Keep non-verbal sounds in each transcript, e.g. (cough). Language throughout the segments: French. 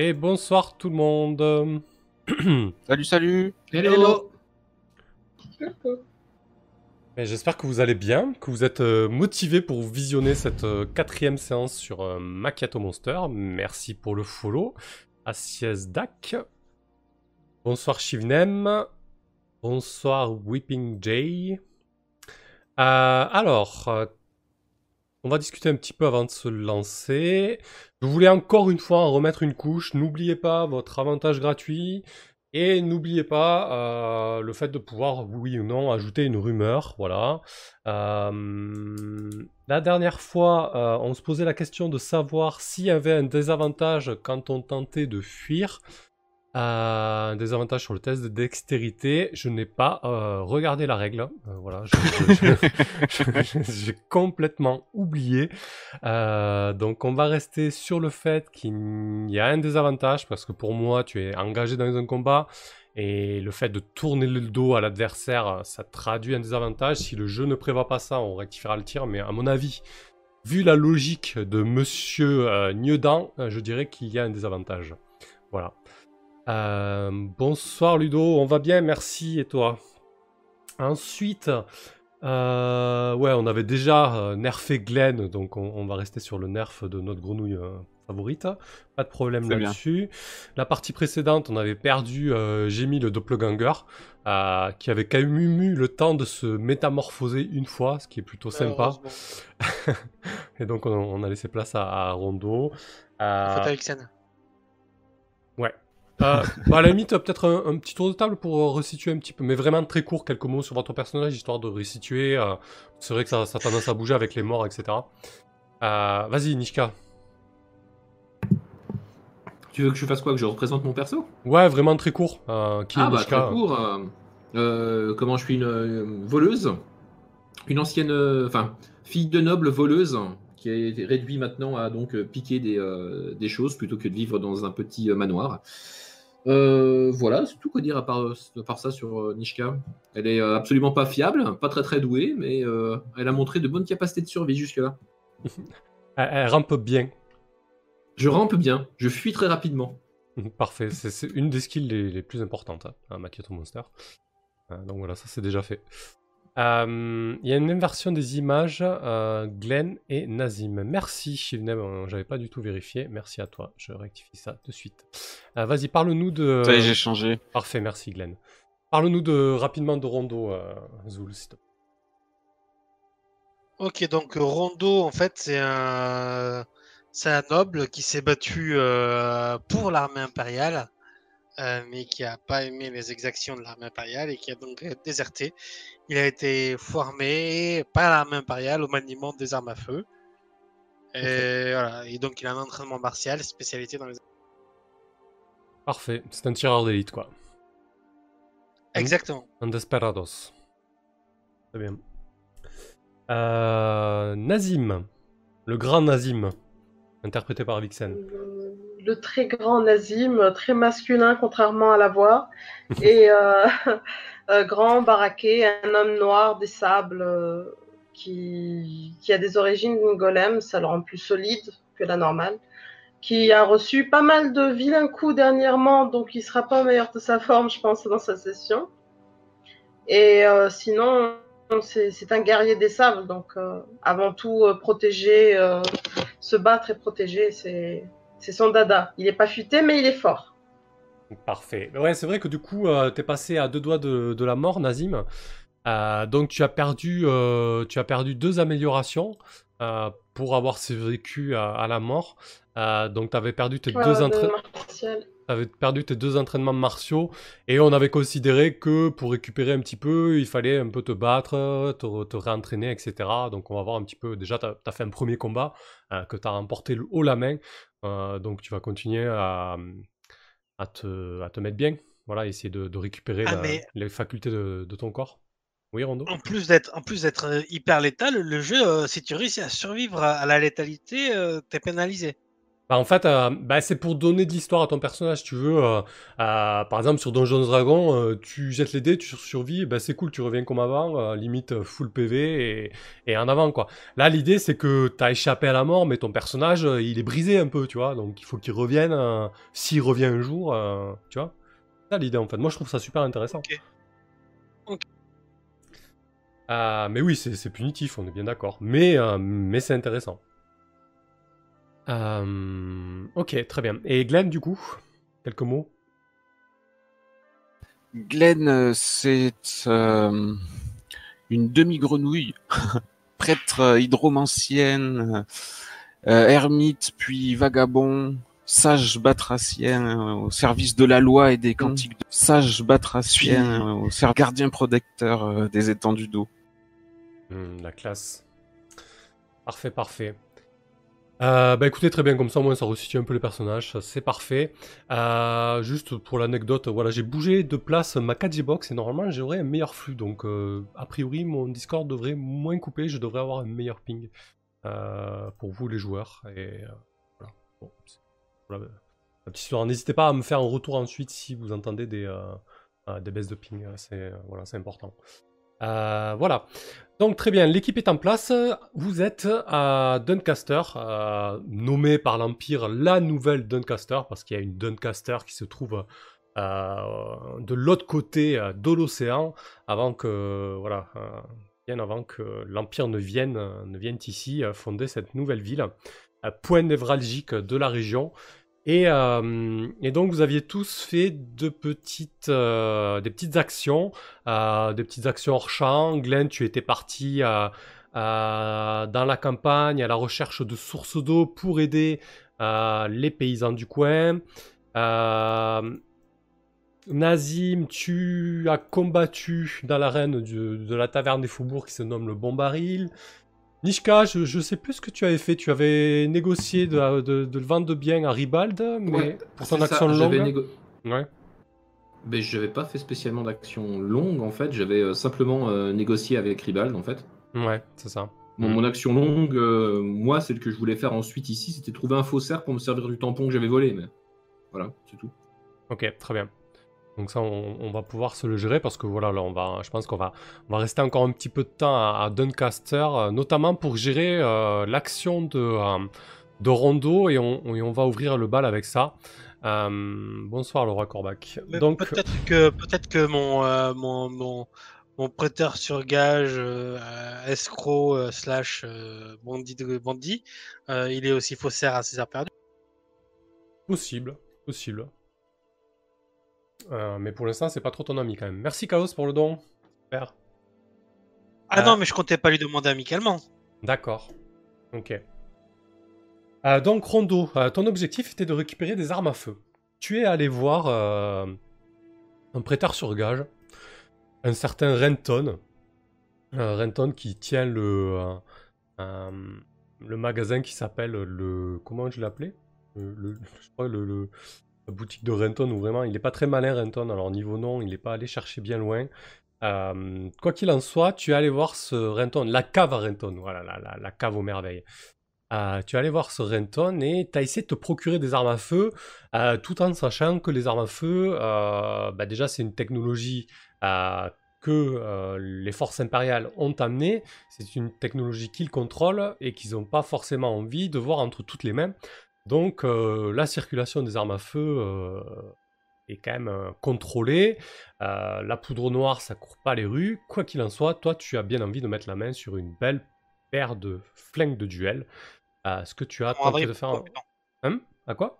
Et bonsoir tout le monde. (clears throat) Salut, salut. Hello. J'espère que vous allez bien, que vous êtes euh, motivés pour visionner cette euh, quatrième séance sur euh, Macchiato Monster. Merci pour le follow. Assies Dak. Bonsoir Shivnem. Bonsoir Weeping Jay. Euh, alors, on va discuter un petit peu avant de se lancer. Je voulais encore une fois en remettre une couche. N'oubliez pas votre avantage gratuit. Et n'oubliez pas euh, le fait de pouvoir, oui ou non, ajouter une rumeur. Voilà. Euh, la dernière fois, euh, on se posait la question de savoir s'il y avait un désavantage quand on tentait de fuir. Euh, un désavantage sur le test de dextérité. Je n'ai pas euh, regardé la règle. Euh, voilà, (laughs) j'ai complètement oublié. Euh, donc on va rester sur le fait qu'il y a un désavantage parce que pour moi, tu es engagé dans un combat et le fait de tourner le dos à l'adversaire, ça traduit un désavantage. Si le jeu ne prévoit pas ça, on rectifiera le tir. Mais à mon avis, vu la logique de Monsieur Niedan, je dirais qu'il y a un désavantage. Voilà. Euh, bonsoir Ludo, on va bien, merci et toi? Ensuite, euh, ouais, on avait déjà euh, nerfé Glenn, donc on, on va rester sur le nerf de notre grenouille euh, favorite. Pas de problème là-dessus. La partie précédente, on avait perdu euh, Jamie le doppelganger, qui avait quand même eu le temps de se métamorphoser une fois, ce qui est plutôt sympa. (laughs) Et donc on, on a laissé place à, à Rondo. Euh, avec scène. Euh, bah, à la limite, euh, peut-être un, un petit tour de table pour euh, resituer un petit peu, mais vraiment très court, quelques mots sur votre personnage, histoire de resituer. euh, c'est vrai que ça, ça a tendance à bouger avec les morts, etc. Euh, Vas-y, Nishka. Tu veux que je fasse quoi Que je représente mon perso? Ouais, vraiment très court. Qui est Ah bah Nishka? très court. comment je suis une voleuse? Une ancienne, enfin, fille de noble voleuse qui a été réduite maintenant à donc euh, piquer des, euh, des choses plutôt que de vivre dans un petit euh, manoir. Euh, voilà, c'est tout quoi dire à part, à part ça sur Nishka. Elle est absolument pas fiable, pas très très douée, mais elle a montré de bonnes capacités de survie jusque-là. (laughs) elle, elle rampe bien. Je rampe bien, je fuis très rapidement. Parfait, c'est une des skills les, les plus importantes hein, à Macchiato Monster. Donc voilà, ça c'est déjà fait. Euh, Il y a une inversion des images, euh, Glenn et Nazim. Merci Shivnem, euh, j'avais pas du tout vérifié. Merci à toi, je rectifie ça de suite. Euh, Vas-y, parle-nous de. Ça y est, j'ai changé. Parfait, merci Glenn. Parle-nous de rapidement de Rondo, euh, Zul, s'il te plaît. Ok, donc Rondo, en fait, c'est un, noble qui s'est battu euh, pour l'armée impériale, euh, mais qui a pas aimé les exactions de l'armée impériale et qui a donc déserté. Il a été formé par l'armée impériale au maniement des armes à feu. Et, voilà. et donc il a un entraînement martial, spécialité dans les. Parfait, c'est un tireur d'élite, quoi. Exactement. Un Desperados. Très bien. Euh, Nazim, le grand Nazim, interprété par Vixen. Très grand Nazim, très masculin contrairement à la voix, et euh, (laughs) euh, grand, baraqué, un homme noir des sables euh, qui, qui a des origines golem, ça le rend plus solide que la normale, qui a reçu pas mal de vilains coups dernièrement, donc il sera pas meilleur de sa forme, je pense, dans sa session. Et sinon, c'est un guerrier des sables, donc avant tout protéger, se battre et protéger, c'est c'est son dada. Il est pas futé, mais il est fort. Parfait. Ouais, c'est vrai que du coup, euh, t'es passé à deux doigts de, de la mort, Nazim. Euh, donc tu as perdu, euh, tu as perdu deux améliorations pour avoir survécu à, à la mort. Donc tu avais perdu tes Ouais, deux de entraînements. T'avais perdu tes deux entraînements martiaux et on avait considéré que pour récupérer un petit peu, il fallait un peu te battre, te, te réentraîner, etc. Donc on va voir un petit peu. Déjà, t'as as fait un premier combat euh, que t'as remporté le haut la main, donc tu vas continuer à, à, te, à te mettre bien. Voilà, essayer de, de récupérer Ah, la- mais- les facultés de, de ton corps. Oui, Rondo? En plus d'être, en plus d'être euh, hyper létal, le jeu, euh, si tu réussis à survivre à, à la létalité, euh, t'es pénalisé. Bah, en fait, euh, bah, c'est pour donner de l'histoire à ton personnage, tu veux. euh, euh, par exemple, sur Donjons Dragon, tu jettes les dés, tu survis, bah, c'est cool, tu reviens comme avant, limite full PV et, et en avant, quoi. Là, l'idée, c'est que t'as échappé à la mort, mais ton personnage, il est brisé un peu, tu vois. Donc, il faut qu'il revienne, s'il revient un jour, tu vois. C'est ça l'idée, en fait. Moi, je trouve ça super intéressant. Ok. Ok. Euh, mais oui, c'est c'est punitif, on est bien d'accord. Mais, mais c'est intéressant. Euh, ok, très bien. Et Glenn, du coup, quelques mots? Glenn, euh, c'est euh, une demi-grenouille, (laughs) prêtre hydromancienne, euh, ermite, puis vagabond, sage batracien euh, au service de la loi et des cantiques de sage batracien euh, au service gardien protecteur euh, des étendues d'eau. Hmm, La classe. Parfait, parfait. Euh, bah écoutez, très bien, comme ça, au moins, ça resitue un peu les personnages, c'est parfait. Euh, juste pour l'anecdote, voilà, j'ai bougé de place ma 4G box et normalement, j'aurais un meilleur flux. Donc, euh, a priori, mon Discord devrait moins couper, je devrais avoir un meilleur ping pour vous, les joueurs. Et voilà. Bon, voilà, la petite histoire. N'hésitez pas à me faire un retour ensuite si vous entendez des, des baisses de ping, c'est voilà, important. Voilà. Donc très bien, l'équipe est en place. Vous êtes à Doncaster, euh, nommé par l'Empire la nouvelle Doncaster, parce qu'il y a une Doncaster qui se trouve euh, de l'autre côté euh, de l'océan, avant que voilà, euh, bien avant que l'Empire ne vienne, ne vienne ici fonder cette nouvelle ville, point névralgique de la région. Et, euh, et donc vous aviez tous fait euh, des petites actions euh, des petites actions hors champ. Glenn, tu étais parti dans la campagne à la recherche de sources d'eau pour aider les paysans du coin. Nazim, tu as combattu dans l'arène de la taverne des Faubourgs qui se nomme le Bon Baril. Nishka, je, je sais plus ce que tu avais fait. Tu avais négocié de, de, de le vendre bien à Ribald, mais Ouais, pour ton ça, action j'avais longue. négo- Ouais. Je n'avais pas fait spécialement d'action longue en fait, j'avais euh, simplement euh, négocié avec Ribald en fait. Ouais, c'est ça. Mon, Mhm. mon action longue, euh, moi, celle que je voulais faire ensuite ici, c'était trouver un faussaire pour me servir du tampon que j'avais volé. Mais voilà, c'est tout. Ok, très bien. Donc ça, on, on va pouvoir se le gérer parce que voilà, là, on va, je pense qu'on va, on va rester encore un petit peu de temps à, à Doncaster, euh, notamment pour gérer euh, l'action de, euh, de Rondo et on, et on va ouvrir le bal avec ça. Bonsoir le roi Corbac. Mais Donc, peut-être que peut-être que mon mon, mon mon prêteur sur gage escroc slash bandit de bandit, il est aussi faussaire à ses heures perdues. possible, possible. Euh, mais pour l'instant, c'est pas trop ton ami quand même. Merci Chaos pour le don. Super. Ah Euh. non, mais je comptais pas lui demander amicalement. D'accord. Ok. Euh, donc Rondo, euh, ton objectif était de récupérer des armes à feu. Tu es allé voir euh, un prêteur sur gage, un certain Renton, Euh, Renton qui tient le euh, euh, le magasin qui s'appelle le comment je l'appelais? Le, le- je crois le, le- boutique de Renton où vraiment il n'est pas très malin Renton. Alors niveau nom, il n'est pas allé chercher bien loin. Euh, quoi qu'il en soit, tu es allé voir ce Renton, la cave à Renton, voilà, la, cave aux merveilles. Euh, tu es allé voir ce Renton et tu as essayé de te procurer des armes à feu, euh, tout en sachant que les armes à feu, bah déjà c'est une technologie que les forces impériales ont amenée, c'est une technologie qu'ils contrôlent et qu'ils n'ont pas forcément envie de voir entre toutes les mains. Donc euh, la circulation des armes à feu euh, est quand même euh, contrôlée. Euh, la poudre noire, ça court pas les rues. Quoi qu'il en soit, toi, tu as bien envie de mettre la main sur une belle paire de flingues de duel. Euh, ce que tu as tenté de faire. en-. Hein? À quoi?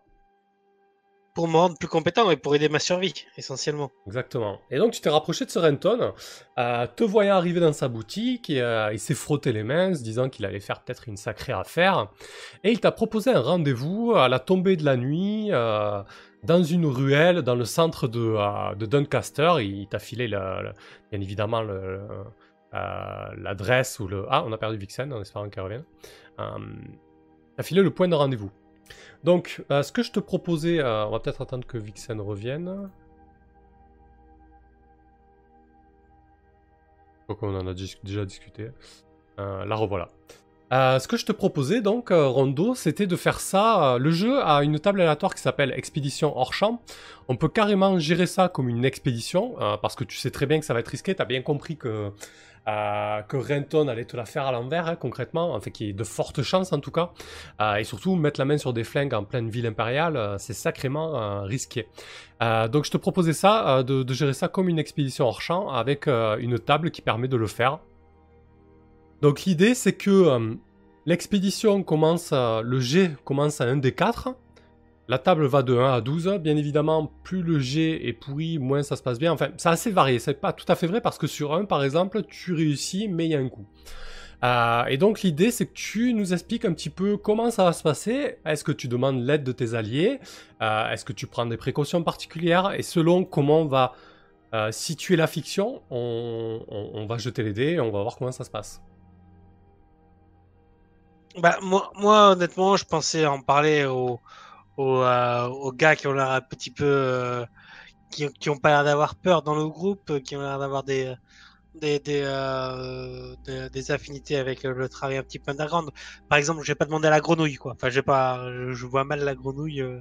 Pour me rendre plus compétent et pour aider ma survie, essentiellement. Exactement. Et donc tu t'es rapproché de ce euh, te voyant arriver dans sa boutique, et, euh, il s'est frotté les mains, se disant qu'il allait faire peut-être une sacrée affaire, et il t'a proposé un rendez-vous à la tombée de la nuit, euh, dans une ruelle, dans le centre de, euh, de Doncaster. Il t'a filé, bien évidemment, euh, l'adresse ou le... Ah, on a perdu Vixen, en espérant qu'elle revienne. Euh, t'as filé le point de rendez-vous. Donc, euh, ce que je te proposais, euh, on va peut-être attendre que Vixen revienne. Donc on en a déjà discuté. Euh, la revoilà. Ce que je te proposais donc, Rondo, c'était de faire ça. le jeu a une table aléatoire qui s'appelle Expédition hors champ. On peut carrément gérer ça comme une expédition, parce que tu sais très bien que ça va être risqué. Tu as bien compris que, euh, que Renton allait te la faire à l'envers, hein, concrètement, enfin, qu'il y ait de fortes chances en tout cas. Euh, et surtout, mettre la main sur des flingues en pleine ville impériale, euh, c'est sacrément risqué. Donc je te proposais ça, de, de gérer ça comme une expédition hors champ, avec une table qui permet de le faire. Donc l'idée c'est que l'expédition commence, le jet commence à 1 des 4. La table va de 1 à 12. Bien évidemment, plus le jet est pourri, moins ça se passe bien. Enfin, c'est assez varié. C'est pas tout à fait vrai parce que sur 1, par exemple, tu réussis, mais il y a un coup. Euh, et donc l'idée c'est que tu nous expliques un petit peu comment ça va se passer. Est-ce que tu demandes l'aide de tes alliés? Euh, Est-ce que tu prends des précautions particulières? Et selon comment on va euh, situer la fiction, on, va jeter les dés et on va voir comment ça se passe. Bah, moi, honnêtement, je pensais en parler aux, aux, euh, aux gars qui ont l'air un petit peu. euh, qui, qui ont pas l'air d'avoir peur dans le groupe, qui ont l'air d'avoir des. Des, des, euh, des, des affinités avec le, travail un petit peu underground. Par exemple, je vais pas demander à la grenouille, quoi. Enfin, j'ai pas, je, je vois mal la grenouille. euh.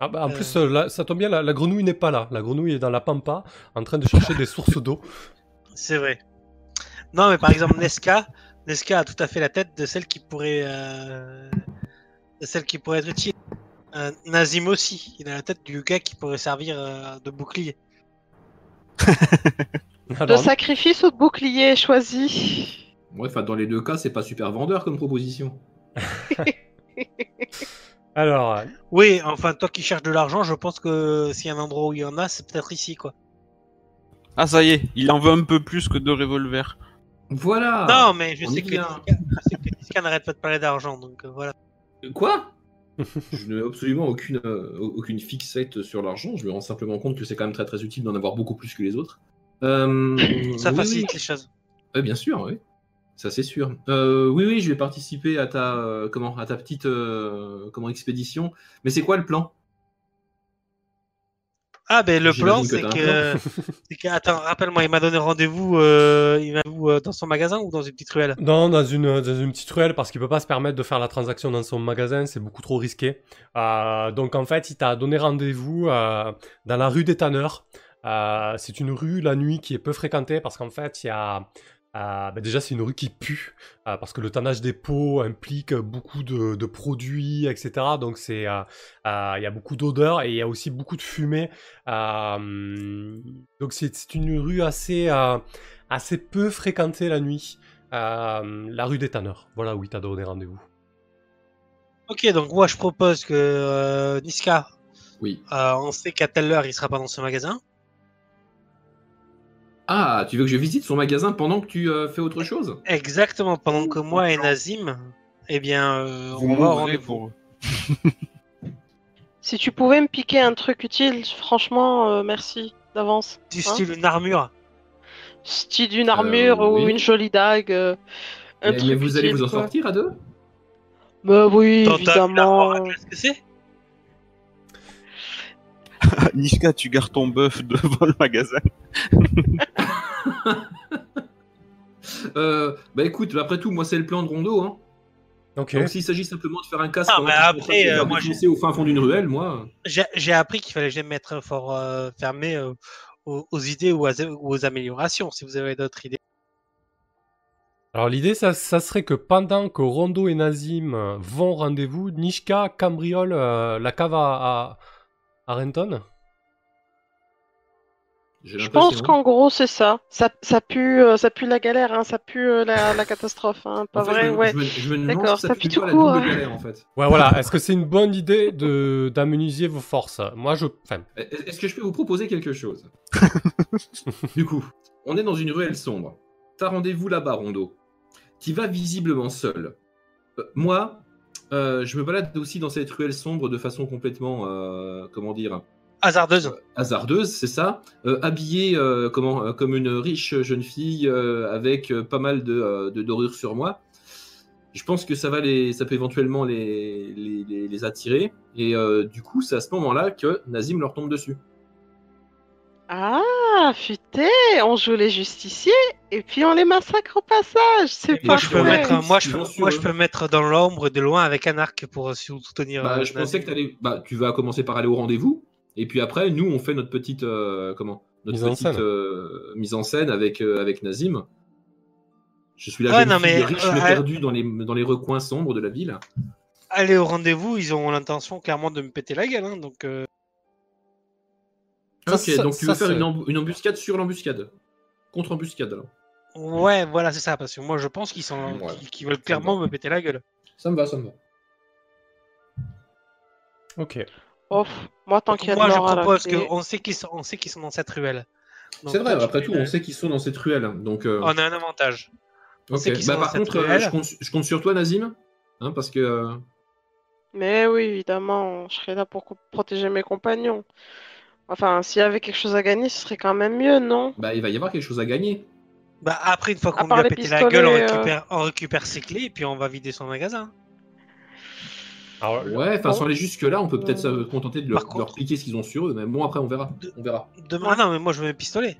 Ah bah, en Euh. plus, ça tombe bien, la, la grenouille n'est pas là. La grenouille est dans la pampa, en train de chercher des sources d'eau. (laughs) C'est vrai. Non, mais par exemple, Nesca, Nesca a tout à fait la tête de celle qui pourrait, de celle qui pourrait être utile. Euh, Nazim aussi, il a la tête du gars qui pourrait servir euh, de bouclier. (laughs) De sacrifice ou de bouclier choisi Ouais, enfin, dans les deux cas, c'est pas super vendeur comme proposition. (laughs) alors, euh, Oui, enfin, toi qui cherches de l'argent, je pense que s'il y a un endroit où il y en a, c'est peut-être ici, quoi. Ah, ça y est, il en veut un peu plus que deux revolvers. Voilà non, mais je on sais, est que bien. Que Niska n'arrête pas de parler d'argent, donc euh, voilà. Quoi? Je n'ai absolument aucune, euh, aucune fixette sur l'argent. Je me rends simplement compte que c'est quand même très très utile d'en avoir beaucoup plus que les autres. Euh, Ça oui, facilite oui. les choses. Euh, bien sûr, oui. Ça c'est sûr. Euh, oui, oui, je vais participer à ta, comment, à ta petite comment, expédition. Mais c'est quoi le plan? Ah, ben le plan, que (laughs) c'est que... Attends, rappelle-moi, il m'a donné rendez-vous euh, il m'a vu, euh, dans son magasin ou dans une petite ruelle? Non, dans une, dans une petite ruelle, parce qu'il peut pas se permettre de faire la transaction dans son magasin, c'est beaucoup trop risqué. Euh, donc en fait, il t'a donné rendez-vous euh, dans la rue des Tanneurs. Euh, c'est une rue la nuit qui est peu fréquentée parce qu'en fait, il y a. euh, bah déjà, c'est une rue qui pue euh, parce que le tannage des pots implique beaucoup de, de produits, etc. Donc, euh, euh, il y a beaucoup d'odeurs et il y a aussi beaucoup de fumée. Euh, donc, c'est c'est une rue assez, euh, assez peu fréquentée la nuit. Euh, la rue des Tanneurs. Voilà où il t'a donné rendez-vous. Ok, donc moi je propose que euh, Niska, Oui. euh, on sait qu'à telle heure il sera pas dans ce magasin. Ah, tu veux que je visite son magasin pendant que tu euh, fais autre chose? Exactement, pendant que moi et Nazim, eh bien, euh, on va au rendez-vous. Si tu pouvais me piquer un truc utile, franchement, euh, merci d'avance. Du Hein style une armure. Style d'une armure ou oui. une jolie dague. euh, un mais, truc mais vous allez vous en quoi. sortir à deux? Bah oui, évidemment. tu sais ce que c'est? (laughs) Niska, tu gardes ton bœuf devant le magasin. (laughs) (laughs) euh, Bah écoute, après tout, moi c'est le plan de Rondo. Hein. Donc s'il s'agit simplement de faire un casque Ah, pendant mais après, euh, moi, foncés au fin fond d'une ruelle, moi... J'ai j'ai appris qu'il fallait jamais mettre fort euh, fermé euh, aux, aux idées ou, à- ou aux améliorations. Si vous avez d'autres idées. Alors l'idée, ça, ça serait que pendant que Rondo et Nazim euh, vont au rendez-vous, Nishka cambriole euh, la cave à, à, à Renton. Je pense qu'en gros, c'est ça. Ça, ça, pue, euh, ça pue la galère, hein, ça pue euh, la, la catastrophe. Hein, pas En fait, vrai, je ouais. je je D'accord, ça ça pue tout court, hein. galère en fait. Ouais, voilà. Est-ce que c'est une bonne idée de d'amenuiser vos forces? Moi, je. Enfin, Est-ce que je peux vous proposer quelque chose? (laughs) Du coup, on est dans une ruelle sombre. T'as rendez-vous là-bas, Rondo. T'y vas visiblement seul. Euh, moi, euh, je me balade aussi dans cette ruelle sombre de façon complètement, euh, comment dire, Hasardeuse. hasardeuse, c'est ça. Euh, habillée euh, comment, euh, comme une riche jeune fille euh, avec euh, pas mal de, euh, de dorures sur moi. Je pense que ça va les, ça peut éventuellement les, les, les- les attirer. Et euh, du coup, c'est à ce moment-là que Nazim leur tombe dessus. Ah, futé, on joue les justiciers et puis on les massacre au passage. C'est Moi je, peux mettre, moi, je peux, Silencieux, moi, je hein. peux mettre dans l'ombre de loin avec un arc pour sou- soutenir. Bah, euh, je pensais que t'allais- bah, tu vas commencer par aller au rendez-vous, et puis après, nous, on fait notre petite, euh, comment, notre Mise en petite euh, mise en scène avec euh, avec Nazim. Je suis la Ouais, non, mais, riche euh, mais euh, perdue dans les dans les recoins sombres de la ville. Aller au rendez-vous, ils ont l'intention clairement de me péter la gueule. Hein, donc, euh, Ça, ok, ça- donc tu ça, veux faire une, emb- une embuscade sur l'embuscade, contre embuscade alors. ouais, voilà, c'est ça. Parce que moi je pense qu'ils sont, Ouais. veulent clairement me péter la gueule. Ça me va, ça me va. Ok. Moi, tant qu'il y a de moi je propose qu'on sait qu'ils sont, on sait qu'ils sont dans cette ruelle. C'est vrai, après tout, on sait qu'ils sont dans cette ruelle, hein, donc. euh, On a un avantage. on sait Bah, par contre, euh, je, compte, je compte sur toi, Nazim, hein, parce que. euh, Mais oui, évidemment, je serais là pour protéger mes compagnons. Enfin, s'il y avait quelque chose à gagner, ce serait quand même mieux, non? Bah, il va y avoir quelque chose à gagner. Bah, après, une fois qu'on lui a pété la gueule, on pistolets, euh. récupère, on récupère ses clés et puis on va vider son magasin. Alors, Ouais, enfin, Bon. sans aller jusque-là, on peut peut-être se Euh, contenter de leur, contre- piquer ce qu'ils ont sur eux, mais bon, après, on verra. On verra. Demain, ah non, mais moi je veux mes pistolets.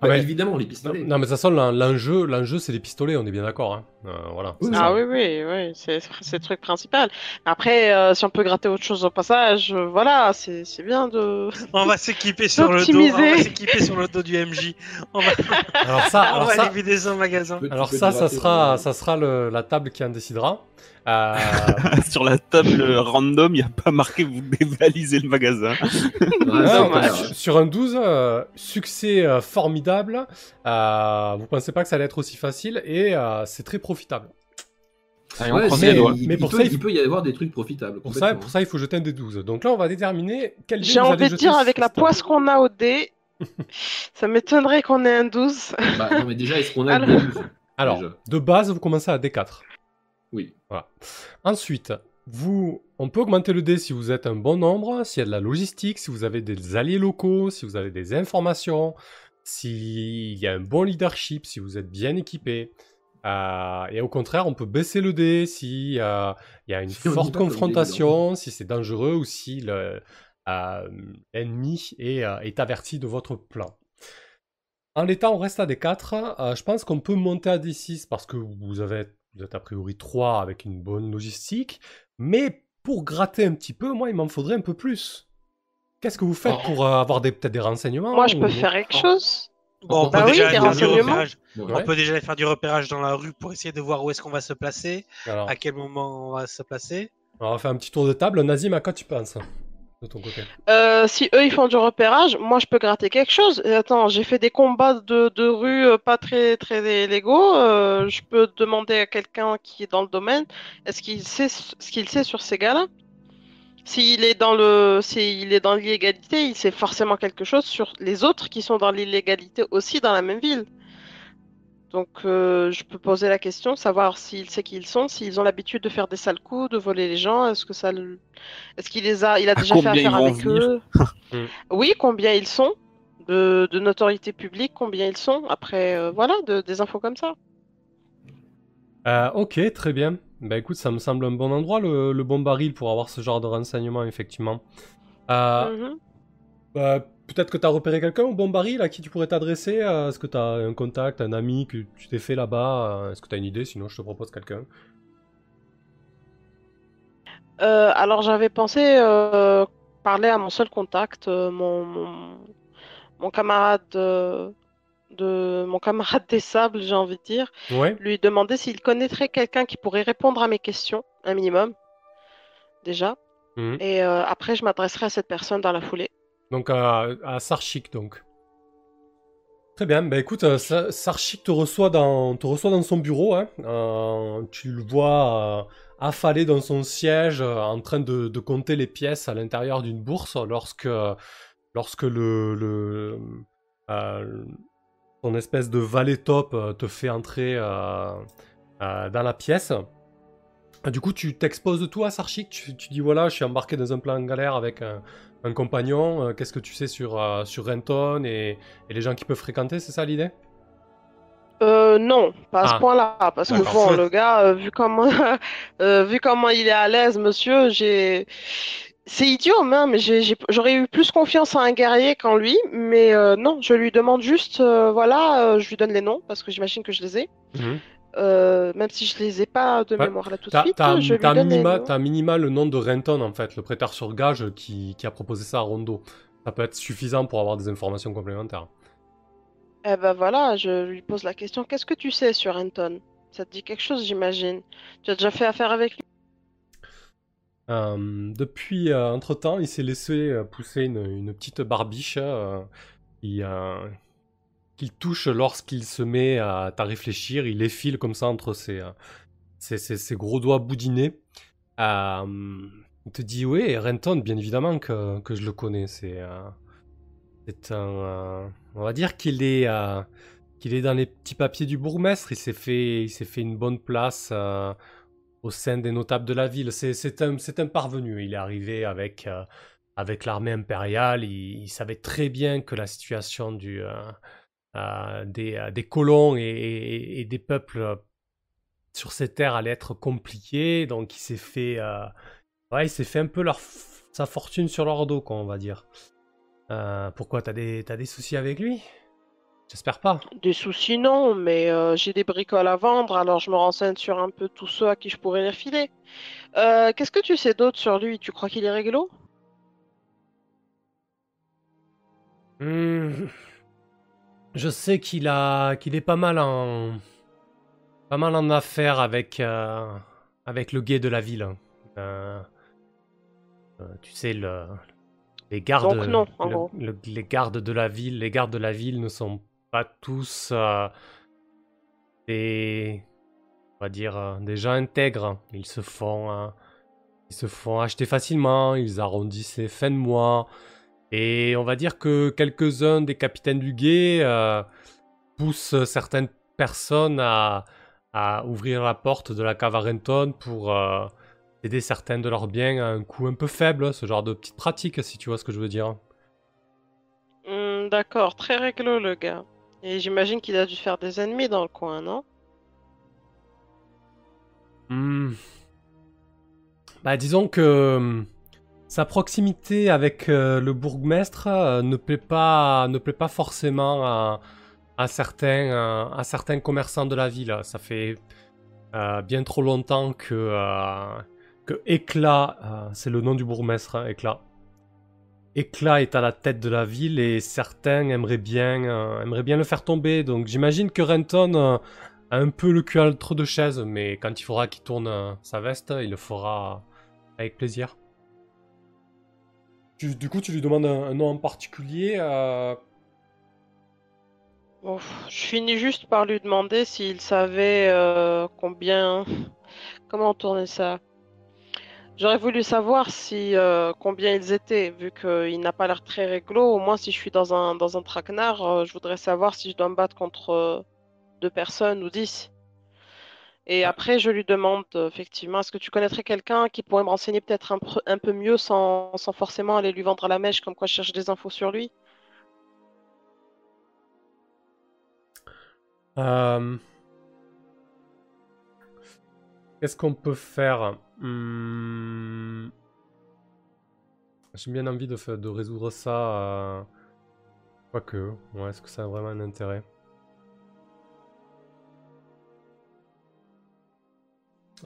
Ah, Bah, mais- évidemment, les pistolets. non, mais de toute façon, l'en- l'enjeu, l'enjeu, c'est les pistolets, on est bien d'accord. Hein. Euh, voilà. Oui, C'est Ah ça. oui, oui, oui, c'est c'est le truc principal. Après, euh, si on peut gratter autre chose au passage, euh, voilà, c'est c'est bien de... (laughs) On va s'équiper sur le dos. On D'optimiser. va s'équiper sur le dos du MJ. On va, (laughs) Alors ça, on alors va ça, aller vider son magasin. Alors ça, ça sera, ça sera le- la table qui en décidera. Euh, (laughs) Sur la table random, il n'y a pas marqué vous dévalisez le magasin. ouais, sur- sur un 12, euh, succès euh, formidable. Euh, vous pensez pas que ça allait être aussi facile et euh, c'est très profitable. Allez, on Ouais, croise mais- doigts. il, pour peut, ça, il il peut y avoir des trucs profitables. Pour ça, pour ça, il faut jeter un des 12. Donc là, on va déterminer quel dé J'ai envie de dire, avec la poisse qu'on a au dé, (laughs) ça m'étonnerait qu'on ait un 12. Bah, non, mais déjà, est-ce qu'on a Alors- des (laughs) 12 Alors, déjà de base, vous commencez à D4. Oui. Voilà. Ensuite, vous, on peut augmenter le dé si vous êtes un bon nombre, s'il y a de la logistique, si vous avez des alliés locaux, si vous avez des informations, s'il y a un bon leadership, si vous êtes bien équipé. Euh, et au contraire, on peut baisser le dé si euh, il y a une Si forte des confrontation, si c'est dangereux ou si le, euh, l'ennemi est, euh, est averti de votre plan. En l'état, on reste à des 4. Euh, je pense qu'on peut monter à des 6 parce que vous, avez, vous êtes a priori 3 avec une bonne logistique. Mais pour gratter un petit peu, moi, il m'en faudrait un peu plus. Qu'est-ce que vous faites Oh. pour euh, avoir peut-être des renseignements Moi, je ou- peux faire quelque chose. Bon, on Bah peut oui, déjà faire du repérage. Ouais. Ouais. On peut déjà aller faire du repérage dans la rue pour essayer de voir où est-ce qu'on va se placer, Alors, à quel moment on va se placer. on va faire un petit tour de table. Nazim, à quoi tu penses de ton côté? Euh, si eux, ils font du repérage, moi, je peux gratter quelque chose. Et attends, j'ai fait des combats de, de rue euh, pas très, très légaux. euh, je peux demander à quelqu'un qui est dans le domaine, est-ce qu'il sait ce qu'il sait sur ces gars-là? S'il est dans le, s'il est dans l'illégalité, il sait forcément quelque chose sur les autres qui sont dans l'illégalité aussi dans la même ville. Donc, euh, je peux poser la question, savoir s'il sait qui ils sont, s'ils ont l'habitude de faire des sales coups, de voler les gens. Est-ce que ça, le- est-ce qu'il les a, il a À déjà fait affaire avec eux? Hmm. (laughs) Oui, combien ils sont de, de notoriété publique, combien ils sont? Après, euh, voilà, de- des infos comme ça. Euh, ok, très bien. Bah écoute, ça me semble un bon endroit, le, le bon baril pour avoir ce genre de renseignements, effectivement. Euh, Mhm. bah, Peut-être que tu as repéré quelqu'un au bon baril à qui tu pourrais t'adresser? euh, Est-ce que tu as un contact, un ami que tu t'es fait là-bas? Est-ce que tu as une idée? Sinon, je te propose quelqu'un. Euh, alors, j'avais pensé parler à mon seul contact, mon, mon, mon camarade de mon camarade des sables, j'ai envie de dire, Ouais. lui demander s'il connaîtrait quelqu'un qui pourrait répondre à mes questions, un minimum, déjà. Mhm. Et euh, après, je m'adresserai à cette personne dans la foulée. Donc à, à Sarchik, donc. Très bien, bah écoute, euh, Sa- Sarchik te reçoit dans, te reçoit dans son bureau. Hein. Euh, tu le vois affalé dans son siège, en train de, de compter les pièces à l'intérieur d'une bourse, lorsque, lorsque le, le euh, ton espèce de valet top euh, te fait entrer euh, euh, dans la pièce. Ah, Du coup, tu t'exposes tout à Sarchik. Tu, tu dis voilà, je suis embarqué dans un plan en galère avec un, un compagnon. euh, Qu'est-ce que tu sais sur, euh, sur Renton et, et les gens qui peuvent fréquenter C'est ça l'idée? Euh, non, pas à ce Ah. point-là, parce que bon, le gars, vu comment, (laughs) vu comment il est à l'aise, monsieur, j'ai, C'est idiot, hein, mais j'aurais eu plus confiance en un guerrier qu'en lui. Mais euh, non, je lui demande juste, euh, voilà, euh, je lui donne les noms parce que j'imagine que je les ai. Mhm. Même si je les ai pas de Ouais, mémoire là tout de suite, je lui donne minima, le nom de Renton, en fait, le prêteur sur gage qui, qui a proposé ça à Rondo. Ça peut être suffisant pour avoir des informations complémentaires. Eh ben voilà, je lui pose la question, qu'est-ce que tu sais sur Anton? Ça te dit quelque chose, j'imagine? Tu as déjà fait affaire avec lui? Euh, depuis, euh, entre-temps, il s'est laissé euh, pousser une, petite barbiche qui, qu'il touche lorsqu'il se met à, réfléchir. Il effile comme ça entre ses, gros doigts boudinés. Il te dit, oui, Renton, bien évidemment que, je le connais. C'est on va dire qu'il est, dans les petits papiers du bourgmestre. Il s'est fait une bonne place. Au sein des notables de la ville. C'est un, parvenu. Il est arrivé avec, euh, l'armée impériale. Il, savait très bien que la situation du, euh, euh, des, colons et, des peuples sur ces terres allait être compliquée. Donc il s'est fait, ouais, fait un peu sa fortune sur leur dos, quoi, on va dire. Pourquoi? T'as des soucis avec lui? J'espère pas. Des soucis, non, mais euh, j'ai des bricoles à vendre, alors je me renseigne sur un peu tous ceux à qui je pourrais les refiler. Euh, qu'est-ce que tu sais d'autre sur lui? Tu crois qu'il est réglo? Hmm. Je sais qu'il a qu'il est pas mal en pas mal en affaire avec euh, avec le guet de la ville. Euh, euh, tu sais le les gardes Donc non, en le- gros. le- les gardes de la ville les gardes de la ville ne sont pas tous euh, des dire euh, gens intègres. Ils se font euh, ils se font acheter facilement, ils arrondissent les fins de mois. Et on va dire que quelques-uns des capitaines du guet euh, poussent certaines personnes à, ouvrir la porte de la cave Renton pour aider certains de leurs biens à un coût un peu faible, ce genre de petites pratiques, si tu vois ce que je veux dire. Hmm, d'accord, très réglo le gars. Et j'imagine qu'il a dû faire des ennemis dans le coin, non? Hmm. Bah, disons que hum, sa proximité avec euh, le bourgmestre euh, ne plaît pas, ne plaît pas forcément à, certains, euh, à certains commerçants de la ville. Ça fait euh, bien trop longtemps que, euh, que Éclat, euh, c'est le nom du bourgmestre, hein, Éclat. Éclat est à la tête de la ville et certains aimeraient bien, euh, aimeraient bien le faire tomber. Donc j'imagine que Renton euh, a un peu le cul entre deux chaises, mais quand il faudra qu'il tourne euh, sa veste, il le fera avec plaisir. Du coup, tu lui demandes un, nom en particulier je finis juste par lui demander s'il savait combien... Comment tourner ça? J'aurais voulu savoir si euh, combien ils étaient, vu qu'il n'a pas l'air très réglo. Au moins, si je suis dans un, dans un traquenard, euh, je voudrais savoir si je dois me battre contre euh, deux personnes ou dix. Et après, je lui demande, effectivement, est-ce que tu connaîtrais quelqu'un qui pourrait me renseigner peut-être un, un peu mieux sans, sans forcément aller lui vendre à la mèche, comme quoi je cherche des infos sur lui? Qu'est-ce qu'on peut faire? Hmm, J'ai bien envie de, de résoudre ça. Quoique, ouais, est-ce que ça a vraiment un intérêt?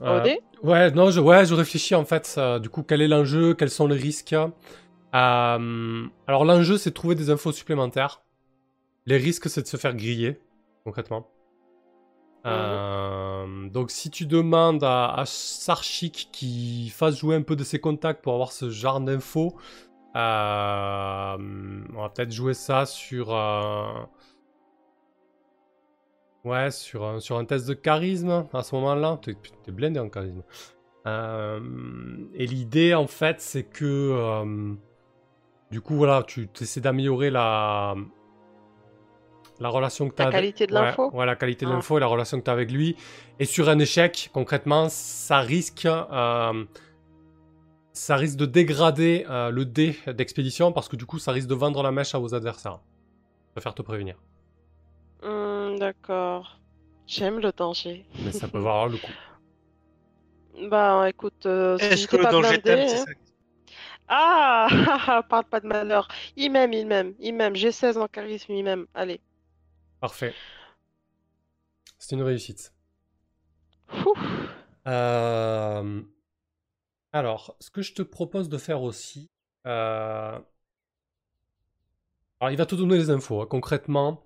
Euh, Ouais, non, je, ouais, je réfléchis en fait. ça, du coup, quel est l'enjeu Quels sont les risques? Euh, Alors, l'enjeu, c'est de trouver des infos supplémentaires. Les risques, c'est de se faire griller, concrètement. Euh, donc, si tu demandes à, Sarchik qui fasse jouer un peu de ses contacts pour avoir ce genre d'infos, euh, on va peut-être jouer ça sur. euh, Ouais, sur un, sur un test de charisme à ce moment-là. T'es blindé en charisme. Et l'idée, en fait, c'est que. du coup, voilà, tu essaies d'améliorer la. La relation que tu La as qualité de ouais, l'info Ouais, la qualité de Ah. l'info et la relation que tu as avec lui. Et sur un échec, concrètement, ça risque. euh, ça risque de dégrader euh, le dé d'expédition parce que du coup, ça risque de vendre la mèche à vos adversaires. Je préfère te prévenir. Hmm, d'accord. J'aime le danger. Mais ça peut valoir le coup. (laughs) Bah écoute, euh, si Est-ce que j'étais le pas danger c'est hein. Ah (laughs) Parle pas de malheur. Il m'aime, il m'aime, il m'aime. J'ai 16 en charisme, il m'aime. Allez. Parfait. C'est une réussite. Euh, Alors, ce que je te propose de faire aussi. euh, Alors, il va te donner des infos. hein. Concrètement,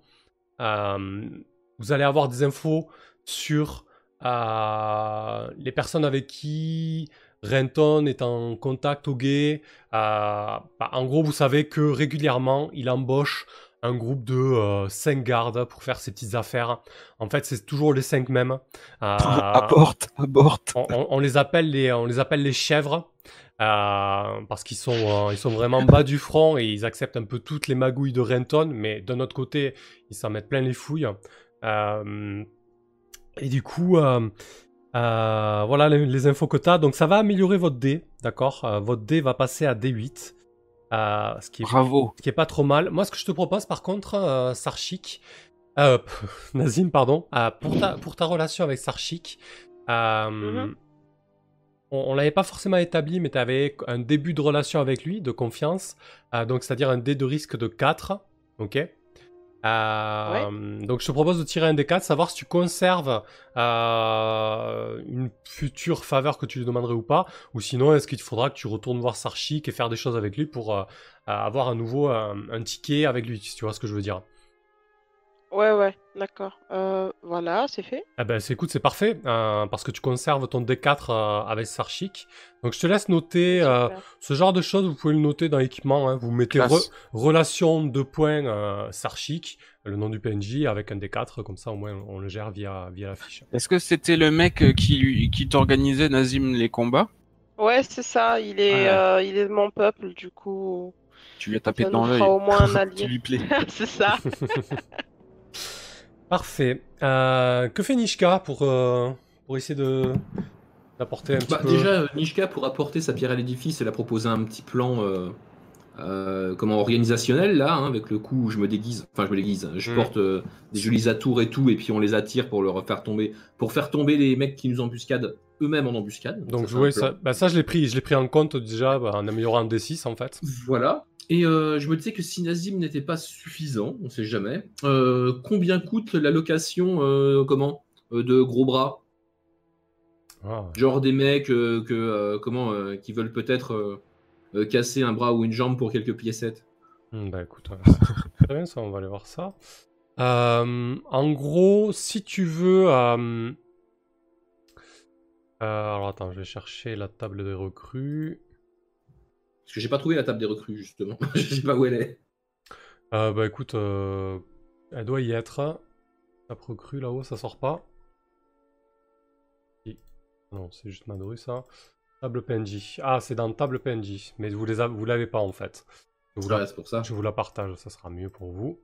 euh, vous allez avoir des infos sur euh, les personnes avec qui Renton est en contact au. Euh, bah, en gros, vous savez que régulièrement, il embauche un groupe de 5 gardes pour faire ses petites affaires. En fait, c'est toujours les 5 mêmes. Euh, (laughs) Aborte, aborte. on, on- on les appelle les, on les appelle les chèvres euh, parce qu'ils sont, euh, ils sont vraiment bas du front et ils acceptent un peu toutes les magouilles de Renton, mais d'un autre côté, ils s'en mettent plein les fouilles. Euh, et du coup, euh, euh, voilà les, les infos que tu as. Donc ça va améliorer votre dé, d'accord? Euh, Votre dé va passer à D8, euh, ce qui est Bravo. ce qui est pas trop mal. Moi, ce que je te propose, par contre, euh, Sarchik, euh, (laughs) Nazim, pardon, euh, pour, ta, pour ta relation avec Sarchik, euh, Mhm. on, on l'avait pas forcément établi, mais tu avais un début de relation avec lui, de confiance, euh, donc c'est-à-dire un dé de risque de 4, ok? Euh, Donc je te propose de tirer un des 4, savoir si tu conserves euh, une future faveur que tu lui demanderais ou pas, ou sinon est-ce qu'il faudra que tu retournes voir Sarchik et faire des choses avec lui pour euh, avoir à nouveau un, un ticket avec lui, si tu vois ce que je veux dire. Ouais, ouais, d'accord. Euh, voilà, c'est fait. Eh ben, c'est, écoute, c'est parfait, euh, parce que tu conserves ton D4 euh, avec Sarchik. Donc je te laisse noter euh, ce genre de choses, vous pouvez le noter dans l'équipement. hein. Vous mettez re- relation de points euh, Sarchik, le nom du PNJ, avec un D4, comme ça au moins on le gère via, via la fiche. Est-ce que c'était le mec qui, qui t'organisait, Nazim, les combats? Ouais, c'est ça. Il est, Ouais. euh, il est de mon peuple, du coup. Tu lui as tapé Ça dans l'œil. au moins un (laughs) Tu allié. lui plais. (laughs) c'est ça. (laughs) Parfait. Euh, que fait Nishka pour, euh, pour essayer de d'apporter un petit Bah, peu... déjà, euh, Nishka, pour apporter sa pierre à l'édifice, elle a proposé un petit plan euh, comment, organisationnel, là, hein, avec le coup où je me déguise. Enfin, je me déguise. Je Mm. porte des jolis atours et tout, et puis on les attire pour leur faire tomber. Pour faire tomber les mecs qui nous embuscadent eux-mêmes en embuscade. Donc plan. ça, bah, ça je l'ai pris, je l'ai pris en compte déjà bah, en améliorant un D6 en fait. Voilà. Et euh, je me disais que si Nazim n'était pas suffisant, on sait jamais, euh, combien coûte la location euh, comment, de gros bras? Ah, Genre des mecs que, comment, qui veulent peut-être casser un bras ou une jambe pour quelques piécettes? Hmm, Bah écoute, (laughs) très bien ça, on va aller voir ça. En gros, si tu veux... alors attends, je vais chercher la table des recrues. Parce que j'ai pas trouvé la table des recrues, justement. (laughs) je sais pas où elle est. Euh, bah écoute, euh, elle doit y être. Table recrue là-haut, ça sort pas. Non, c'est juste Madru ça. Table PNJ. Ah, c'est dans table PNJ, mais vous les avez- vous l'avez pas en fait. Je vous la- Ouais, c'est pour ça. Je vous la partage, ça sera mieux pour vous.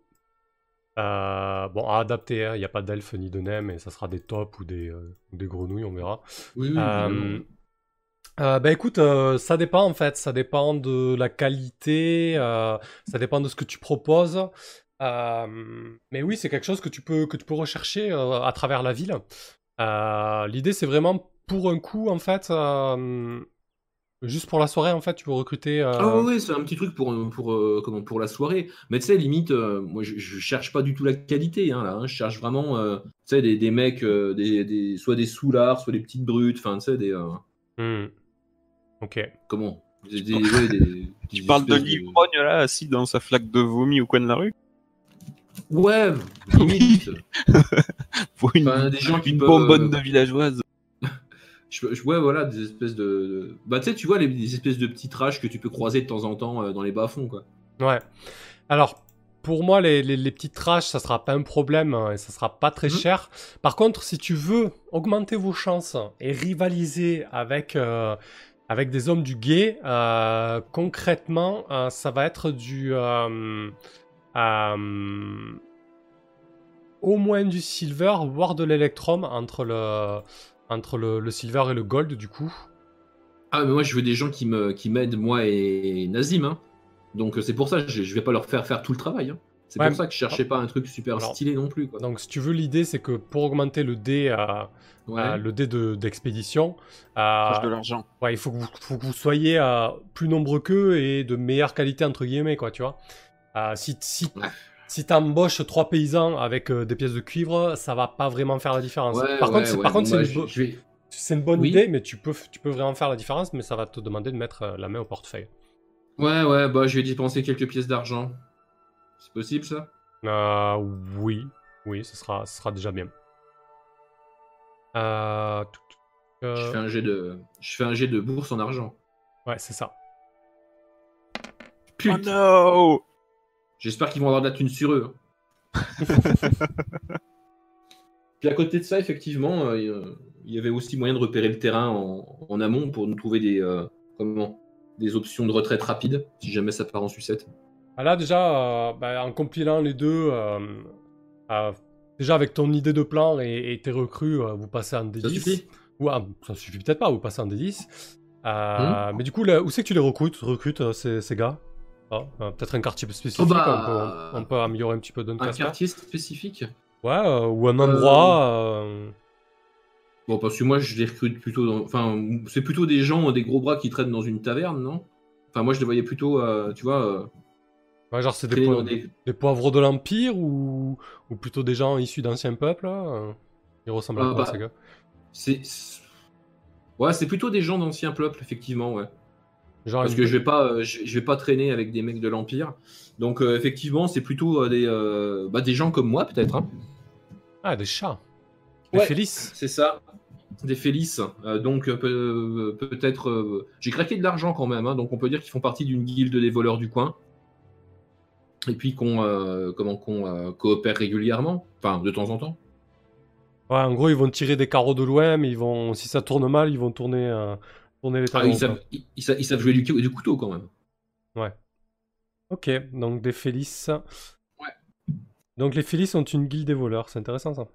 Euh, bon, à adapter, hein, il n'y a pas d'elfes ni de nems, et ça sera des tops ou des, euh, des grenouilles, on verra. Oui, oui, Euh, évidemment. Euh, bah écoute, euh, ça dépend en fait, ça dépend de la qualité, euh, ça dépend de ce que tu proposes. Euh, mais oui, c'est quelque chose que tu peux, que tu peux rechercher à travers la ville. L'idée, c'est vraiment pour un coup, en fait, juste pour la soirée, en fait, tu veux recruter. Ah ouais, c'est un petit truc pour, pour, comment, pour la soirée. Mais tu sais, limite, moi je, je cherche pas du tout la qualité, hein, là. hein. Je cherche vraiment tu sais, des, des mecs, des, des, soit des soulards, soit des petites brutes, enfin, tu sais, des. hmm. Ok. comment? Des, des- ouais, des- (laughs) Tu des parles de l'ivrogne là, assis dans sa flaque de vomi au coin de la rue? Ouais, limite. (laughs) Pour une, Enfin, des gens qui une peuvent- bonbonne de villageoise. (laughs) Je- je- ouais, voilà, des espèces de. Bah, tu sais, tu vois, les, des espèces de petits trash que tu peux croiser de temps en temps euh, dans les bas-fonds, quoi. Ouais. Alors, pour moi, les, les, les petites trashs, ça sera pas un problème hein, et ça sera pas très Mhm. cher. Par contre, si tu veux augmenter vos chances et rivaliser avec, euh, avec des hommes du guet, euh, concrètement, euh, ça va être du. euh, au moins du silver, voire de l'électrum entre le, entre silver et le gold, du coup. Ah, mais moi, je veux des gens qui m'aident, moi et Nazim, hein. Donc, c'est pour ça, je, je vais pas leur faire faire tout le travail, hein. C'est Ouais, pour ça que je cherchais pas un truc super Alors, stylé non plus. Quoi. Donc, si tu veux, l'idée, c'est que pour augmenter le dé, euh, Ouais. euh, le dé de- d'expédition, de euh, l'argent. ouais, il faut que vous, faut que vous soyez euh, plus nombreux qu'eux et de meilleure qualité, entre guillemets, quoi, tu vois. Euh, si si, Ouais. si t'embauches trois paysans avec euh, des pièces de cuivre, ça va pas vraiment faire la différence. Ouais, par ouais, contre, c'est- ouais, par contre, bon, c'est bah, une, bo- vais- une bonne Oui. idée, mais tu peux, tu peux vraiment faire la différence, mais ça va te demander de mettre euh, la main au portefeuille. Ouais, ouais, bah, je vais dépenser quelques pièces d'argent. C'est possible ça? Euh, oui, oui, ce sera, ce sera déjà bien. Euh, tout- tout- euh, je, fais un jet de... je fais un jet de bourse en argent. Ouais, c'est ça. Oh no J'espère qu'ils vont avoir de la thune sur eux. hein. (laughs) Puis à côté de ça, effectivement, euh, il euh, y avait aussi moyen de repérer le terrain en, en amont pour nous trouver des, euh, comment, des options de retraite rapide, si jamais ça part en sucette. Là, déjà, euh, bah, en compilant les deux, euh, euh, déjà avec ton idée de plan et, et tes recrues, vous passez en D10. Ça suffit Ou, ah, ça suffit peut-être pas, vous passez en D10. Euh, Mais du coup, là, où c'est que tu les recrutes, recrutes ces, ces gars? Ah, euh, Peut-être un quartier spécifique, Oh bah, on, peut, on peut améliorer un petit peu d'un Un quartier spécifique Ouais, euh, ou un endroit. Bon, parce que moi, je les recrute plutôt dans... Enfin, c'est plutôt des gens, des gros bras qui traînent dans une taverne, non? Enfin, moi, je les voyais plutôt, tu vois, ouais, genre, c'est des, traîner po- dans des... des poivres de l'Empire ou... ou plutôt des gens issus d'anciens peuples là euh, Ils ressemblent à Ah, quoi, bah, ces gars? C'est... Ouais, c'est plutôt des gens d'anciens peuples, effectivement, ouais. Genre Parce une- que je vais pas, euh, je, je vais pas traîner avec des mecs de l'Empire. Donc, euh, effectivement, c'est plutôt euh, des, bah, des gens comme moi, peut-être. hein. Ah, des chats. Des Ouais. Félices. C'est ça. Des Félices. Donc, peut- peut-être. J'ai craqué de l'argent quand même. hein, donc, on peut dire qu'ils font partie d'une guilde des voleurs du coin. Et puis qu'on euh, comment qu'on euh, coopère régulièrement. Enfin, de temps en temps. Ouais, en gros, ils vont tirer des carreaux de loin, mais ils vont, si ça tourne mal, ils vont tourner, euh, tourner les Ah, talons. ils, savent, ils, ils savent- ils savent jouer du, du couteau quand même. Ok, donc des Félices. Ouais. Donc les Félices sont une guilde des voleurs, c'est intéressant ça.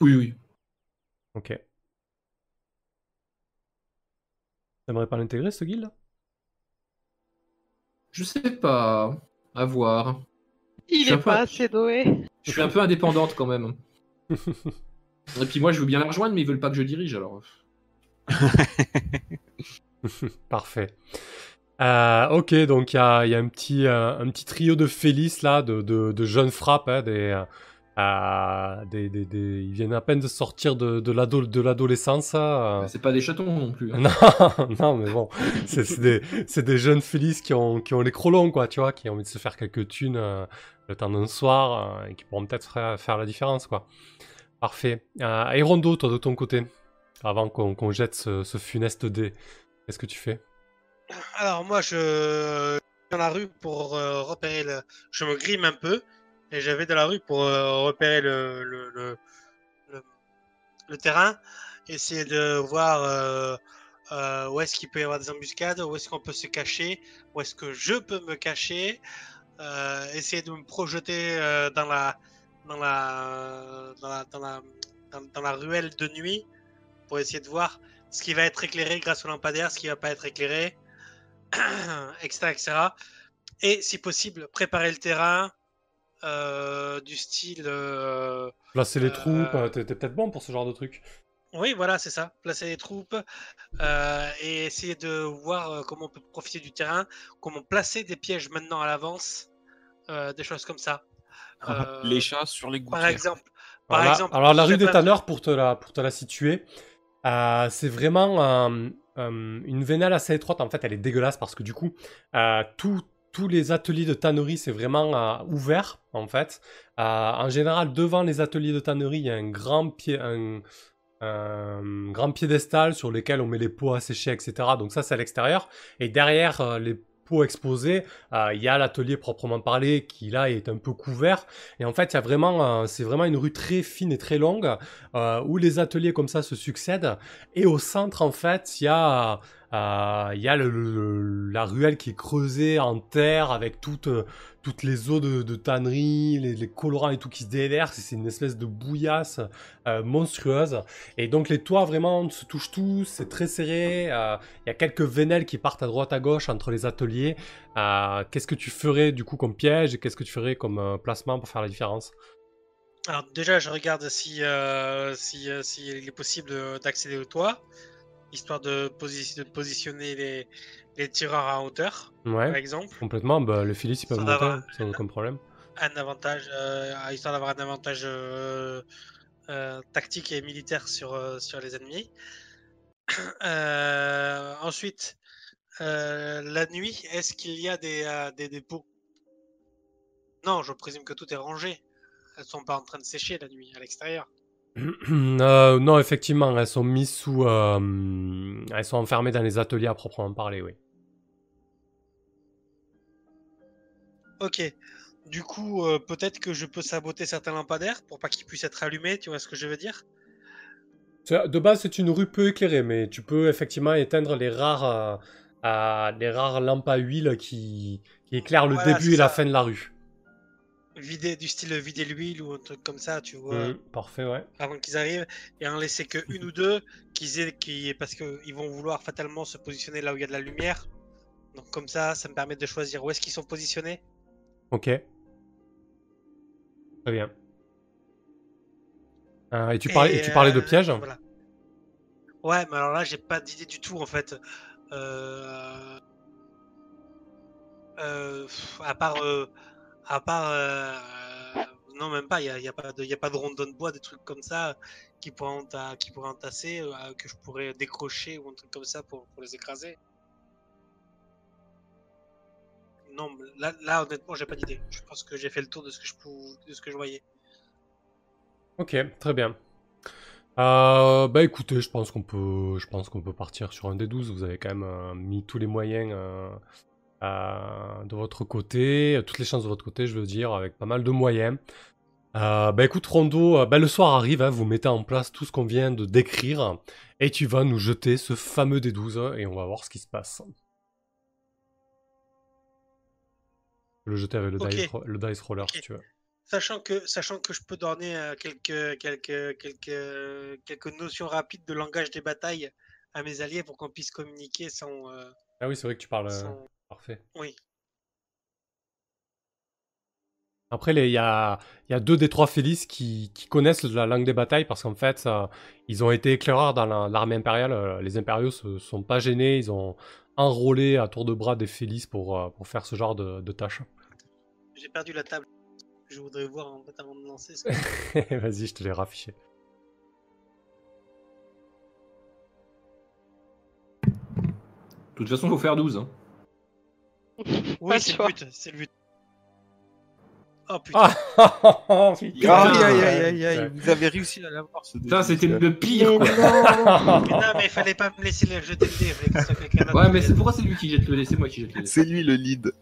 Oui, oui. Ok. T'aimerais pas l'intégrer, ce guilde Je sais pas. À voir. Il est peu- pas assez doué. Je suis un peu indépendante quand même. (laughs) Et puis moi, je veux bien la rejoindre, mais ils veulent pas que je dirige alors. (laughs) Parfait. Euh, ok, donc il y a, il y a un, petit, euh, un petit trio de Félices là, de, de, de jeunes frappes, hein, des, euh, euh, des, des- des- ils viennent à peine de sortir de, de l'ado- de l'adolescence. hein, C'est pas des chatons non plus. hein. (laughs) Non, non, mais bon, c'est des, jeunes Félices qui ont, qui ont les crolons, quoi, tu vois, qui ont envie de se faire quelques thunes euh, le temps d'un soir euh, et qui pourront peut-être faire, faire la différence, quoi. Parfait. Euh, et Rondo, toi, de ton côté, avant qu'on jette ce, ce funeste dé, qu'est-ce que tu fais? Alors moi, je dans la rue pour euh, repérer le. Je me grime un peu et je vais dans la rue pour euh, repérer le le, terrain, essayer de voir euh, euh, où est-ce qu'il peut y avoir des embuscades, où est-ce qu'on peut se cacher, où est-ce que je peux me cacher, essayer de me projeter dans la dans la dans la dans la dans la ruelle de nuit pour essayer de voir ce qui va être éclairé grâce au lampadaire, ce qui va pas être éclairé, (clears throat) etc., etc. Et si possible, préparer le terrain euh, du style. euh, Placer les Euh, troupes, t'es peut-être bon pour ce genre de truc. Oui, voilà, c'est ça. Placer les troupes euh, et essayer de voir comment on peut profiter du terrain, comment placer des pièges maintenant à l'avance, euh, des choses comme ça. Euh, Les chats sur les par gouttières. exemple. Par Alors, exemple, alors, la rue des Tanneurs, pour te la, pour te la situer, euh, c'est vraiment euh, euh, une vénale assez étroite. En fait, elle est dégueulasse parce que du coup, euh, tout- tous les ateliers de tannerie, c'est vraiment euh, ouvert, en fait. Euh, en général, devant les ateliers de tannerie, il y a un grand, pied, un, grand piédestal sur lequel on met les pots à sécher, etc. Donc ça, c'est à l'extérieur. Et derrière euh, les pots exposés, il y a l'atelier proprement parlé qui, là, est un peu couvert. Et en fait, il y c'est vraiment une rue très fine et très longue où les ateliers comme ça se succèdent. Et au centre, en fait, il y a Euh, Il y a la ruelle qui est creusée en terre avec toutes, euh, les eaux de, tannerie, les, colorants et tout qui se déversent. C'est une espèce de bouillasse euh, monstrueuse. Et donc les toits vraiment se touchent tous, c'est très serré. euh, Il y a quelques vénelles qui partent à droite à gauche entre les ateliers. Euh, qu'est-ce que tu ferais du coup comme piège? Et qu'est-ce que tu ferais comme euh, placement pour faire la différence? Alors déjà, je regarde si, euh, si, euh, il est possible de- d'accéder au toit, histoire de, posi- de positionner les, les tireurs à hauteur, par exemple. complètement. Bah, Phillies ils peuvent Sans monter avoir- sans aucun problème. Un avantage, euh, histoire d'avoir un avantage euh, euh, tactique et militaire sur, euh, sur les ennemis. (coughs) Ensuite, la nuit, est-ce qu'il y a des, des dépôts? Non, je présume que tout est rangé. Elles sont pas en train de sécher la nuit à l'extérieur. (clears throat) Euh, non, effectivement, elles sont mises sous. euh, elles sont enfermées dans les ateliers à proprement parler, oui. Ok. Du coup, euh, peut-être que je peux saboter certains lampadaires pour pas qu'ils puissent être allumés, tu vois ce que je veux dire? De base, c'est une rue peu éclairée, mais tu peux effectivement éteindre les rares, les rares lampes à huile qui, qui éclairent le Voilà, début et la fin de la rue. Vider, du style vider l'huile ou un truc comme ça, tu vois, Mhm, parfait, ouais. avant qu'ils arrivent, et en laisser que une ou deux, qu'ils aient, qui, parce qu'ils vont vouloir fatalement se positionner là où il y a de la lumière. Donc comme ça, ça me permet de choisir où est-ce qu'ils sont positionnés. Ok. Très bien. Euh, et tu parlais, et tu parlais de euh, pièges? voilà. Ouais, mais alors là, j'ai pas d'idée du tout en fait. Euh... Euh, à part, euh, à part, euh, non même pas. Il y a, y a pas de, de rondon de bois, des trucs comme ça qui pourraient, entasser, euh, que je pourrais décrocher ou un truc comme ça pour, les écraser. Non, là, là honnêtement, j'ai pas d'idée. Je pense que j'ai fait le tour de ce que je, pou- de ce que je voyais. Ok, très bien. Euh, bah écoutez, je pense qu'on peut, je peut partir sur un des 12. Vous avez quand même mis tous les moyens de votre côté, toutes les chances de votre côté, je veux dire, avec pas mal de moyens. Euh, bah écoute, Rondo, euh, bah, le soir arrive, hein, vous mettez en place tout ce qu'on vient de décrire, et tu vas nous jeter ce fameux des 12 et on va voir ce qui se passe. Le jeter avec le, Ok. dice, le dice roller, si tu veux. Sachant que, sachant que je peux donner euh, quelques, quelques, quelques, quelques notions rapides de langage des batailles à mes alliés pour qu'on puisse communiquer sans, euh, Ah oui, c'est vrai que tu parles. euh, sans- Parfait. Oui. Après, les- il y a, il y a deux des trois Félix qui, qui connaissent la langue des batailles parce qu'en fait, ça- ils ont été éclaireurs dans la- l'armée impériale. Euh, Les impériaux se sont pas gênés. Ils ont enrôlé à tour de bras des Félix pour, euh, pour faire ce genre de, de tâches. J'ai perdu la table. Je voudrais voir en fait avant de lancer. ce (laughs) Vas-y, je te l'ai raffiché. De toute façon, faut faire 12. hein. Oui, c'est le but. C'est le but. Oh putain. Ah (laughs) Aïe, Ah, aïe, aïe, ouais. aïe, aïe, vous avez réussi à l'avoir ce Ça, c'était le pire, Mais quoi. non Mais non, mais il fallait pas me laisser le jeter le dé. quelqu'un d'autre Ouais, mais c'est pourquoi c'est lui qui jette le dé, c'est moi qui jette le dé. C'est lui le lead.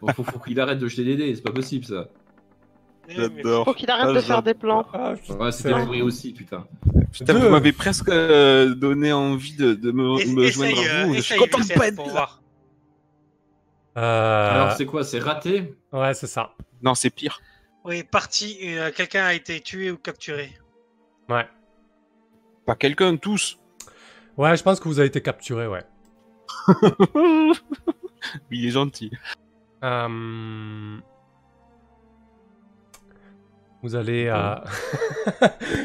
Bon, faut, faut qu'il arrête de jeter des dés, c'est pas possible ça. J'adore. Faut qu'il arrête Ah, de faire des plans. Ah, putain, Ouais, c'était c'est- pourri aussi, putain. Putain, Deux. vous m'avez presque euh, donné envie de, de me, joindre à euh, vous. Je suis content de pas être pour là. Euh, Alors, c'est quoi C'est raté? Ouais, c'est ça. Non, c'est pire. Oui, parti. euh, quelqu'un a été tué ou capturé. Ouais. Pas quelqu'un, tous. Ouais, je pense que vous avez été capturé, ouais. (laughs) Il est gentil. Euh, Vous allez à.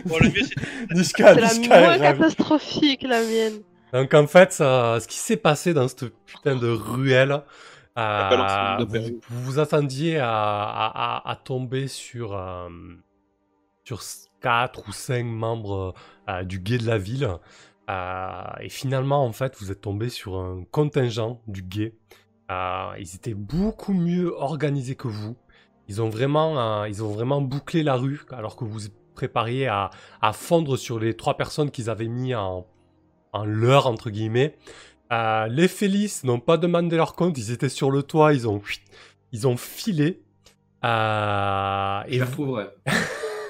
Bon, (laughs) le mieux, c'est Niska, C'est la Niska moins catastrophique, la mienne. Donc en fait, ça- ce qui s'est passé dans cette putain de ruelle, euh, vous, vous attendiez à, à- à- à tomber sur, euh, sur 4 ou 5 membres euh, du guet de la ville. Et finalement, en fait, vous êtes tombé sur un contingent du guet. Ils étaient beaucoup mieux organisés que vous. Ils ont vraiment, ils ont vraiment bouclé la rue alors que vous vous prépariez à, à fondre sur les trois personnes qu'ils avaient mis en, en leur entre guillemets. Euh, les Félix n'ont pas demandé leur compte, ils étaient sur le toit, ils ont, ils ont filé. Euh, Je et la vous- retrouverai.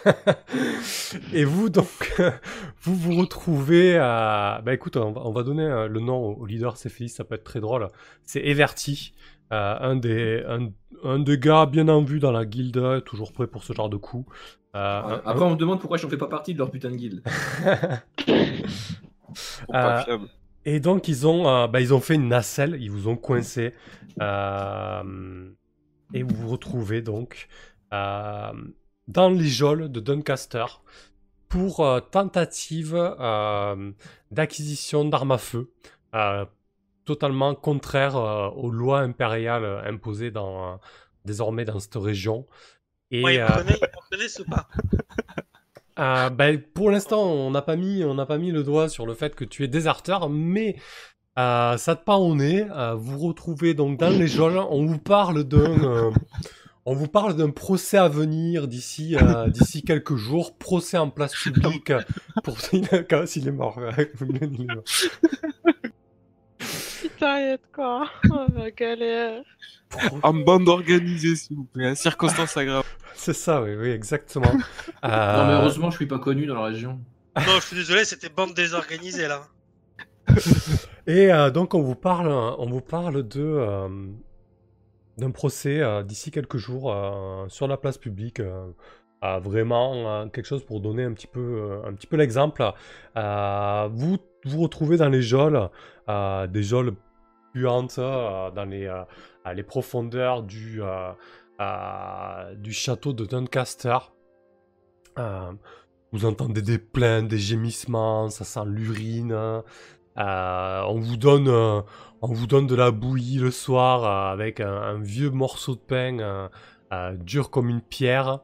(laughs) et vous, donc, (laughs) vous vous retrouvez à... Bah écoute, on va, on va donner euh, le nom au leader Céphélis, ça peut être très drôle. C'est Everty, euh, un, des, un, un des gars bien en vue dans la guilde, toujours prêt pour ce genre de coup. Euh, Après, on me demande pourquoi je ne fais pas partie de leur putain de guilde. (laughs) Pas Euh, fiable. Et donc ils ont, euh, bah, ils ont fait une nacelle, ils vous ont coincé. euh, et vous vous retrouvez donc euh, dans les geôles de Doncaster pour tentative d'acquisition d'armes à feu, totalement contraire aux lois impériales imposées dans, désormais dans cette région. Et, Ouais, ils ils ou pas euh, ben, pour l'instant, on n'a pas mis, le doigt sur le fait que tu es déserteur, mais euh, ça te pas au nez. euh, vous retrouvez donc dans les geôles. On vous parle d'un, on vous parle d'un procès à venir d'ici, d'ici quelques jours. Procès en place publique pour s'il est mort. (laughs) Putain, quoi? Oh la galère. En bande organisée, s'il vous plaît. Circonstance aggrave. (laughs) C'est ça, oui, oui, exactement. (laughs) Non, mais Euh, heureusement, je suis pas connu dans la région. Non, je suis désolé, c'était bande désorganisée là. (laughs) Et euh, donc on vous parle, on vous parle de euh, d'un procès euh, d'ici quelques jours euh, sur la place publique. euh, euh, vraiment euh, quelque chose pour donner un petit peu, euh, un petit peu l'exemple. Euh, vous vous retrouvez dans les geôles, euh, des geôles puantes euh, dans les, euh, les profondeurs du, euh, du château de Doncaster. Euh, vous entendez des plaintes, des gémissements, ça sent l'urine. Euh, on vous donne, on vous donne de la bouillie le soir avec un, un vieux morceau de pain dur comme une pierre.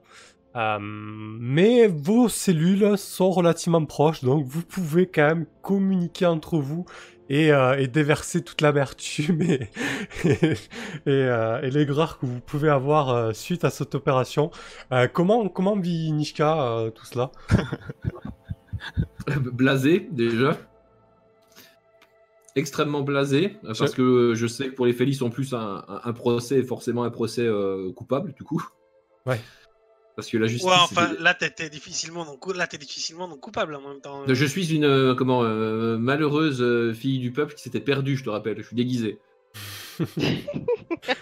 Mais vos cellules sont relativement proches, donc vous pouvez quand même communiquer entre vous et, euh, et déverser toute l'amertume et, (laughs) et, euh, et l'aigreur que vous pouvez avoir euh, suite à cette opération. Euh, comment, comment vit Nishka tout cela? Blasé déjà. Extrêmement blasé, parce que je sais que pour les Félix, en plus, un, un- un procès est forcément un procès coupable, du coup. Ouais. Parce que la justice. Ouais, enfin, là, t'es difficilement, non, là, t'es difficilement non coupable en même temps. Je suis une euh, comment euh, malheureuse euh, fille du peuple qui s'était perdue, je te rappelle. Je suis déguisé. (laughs)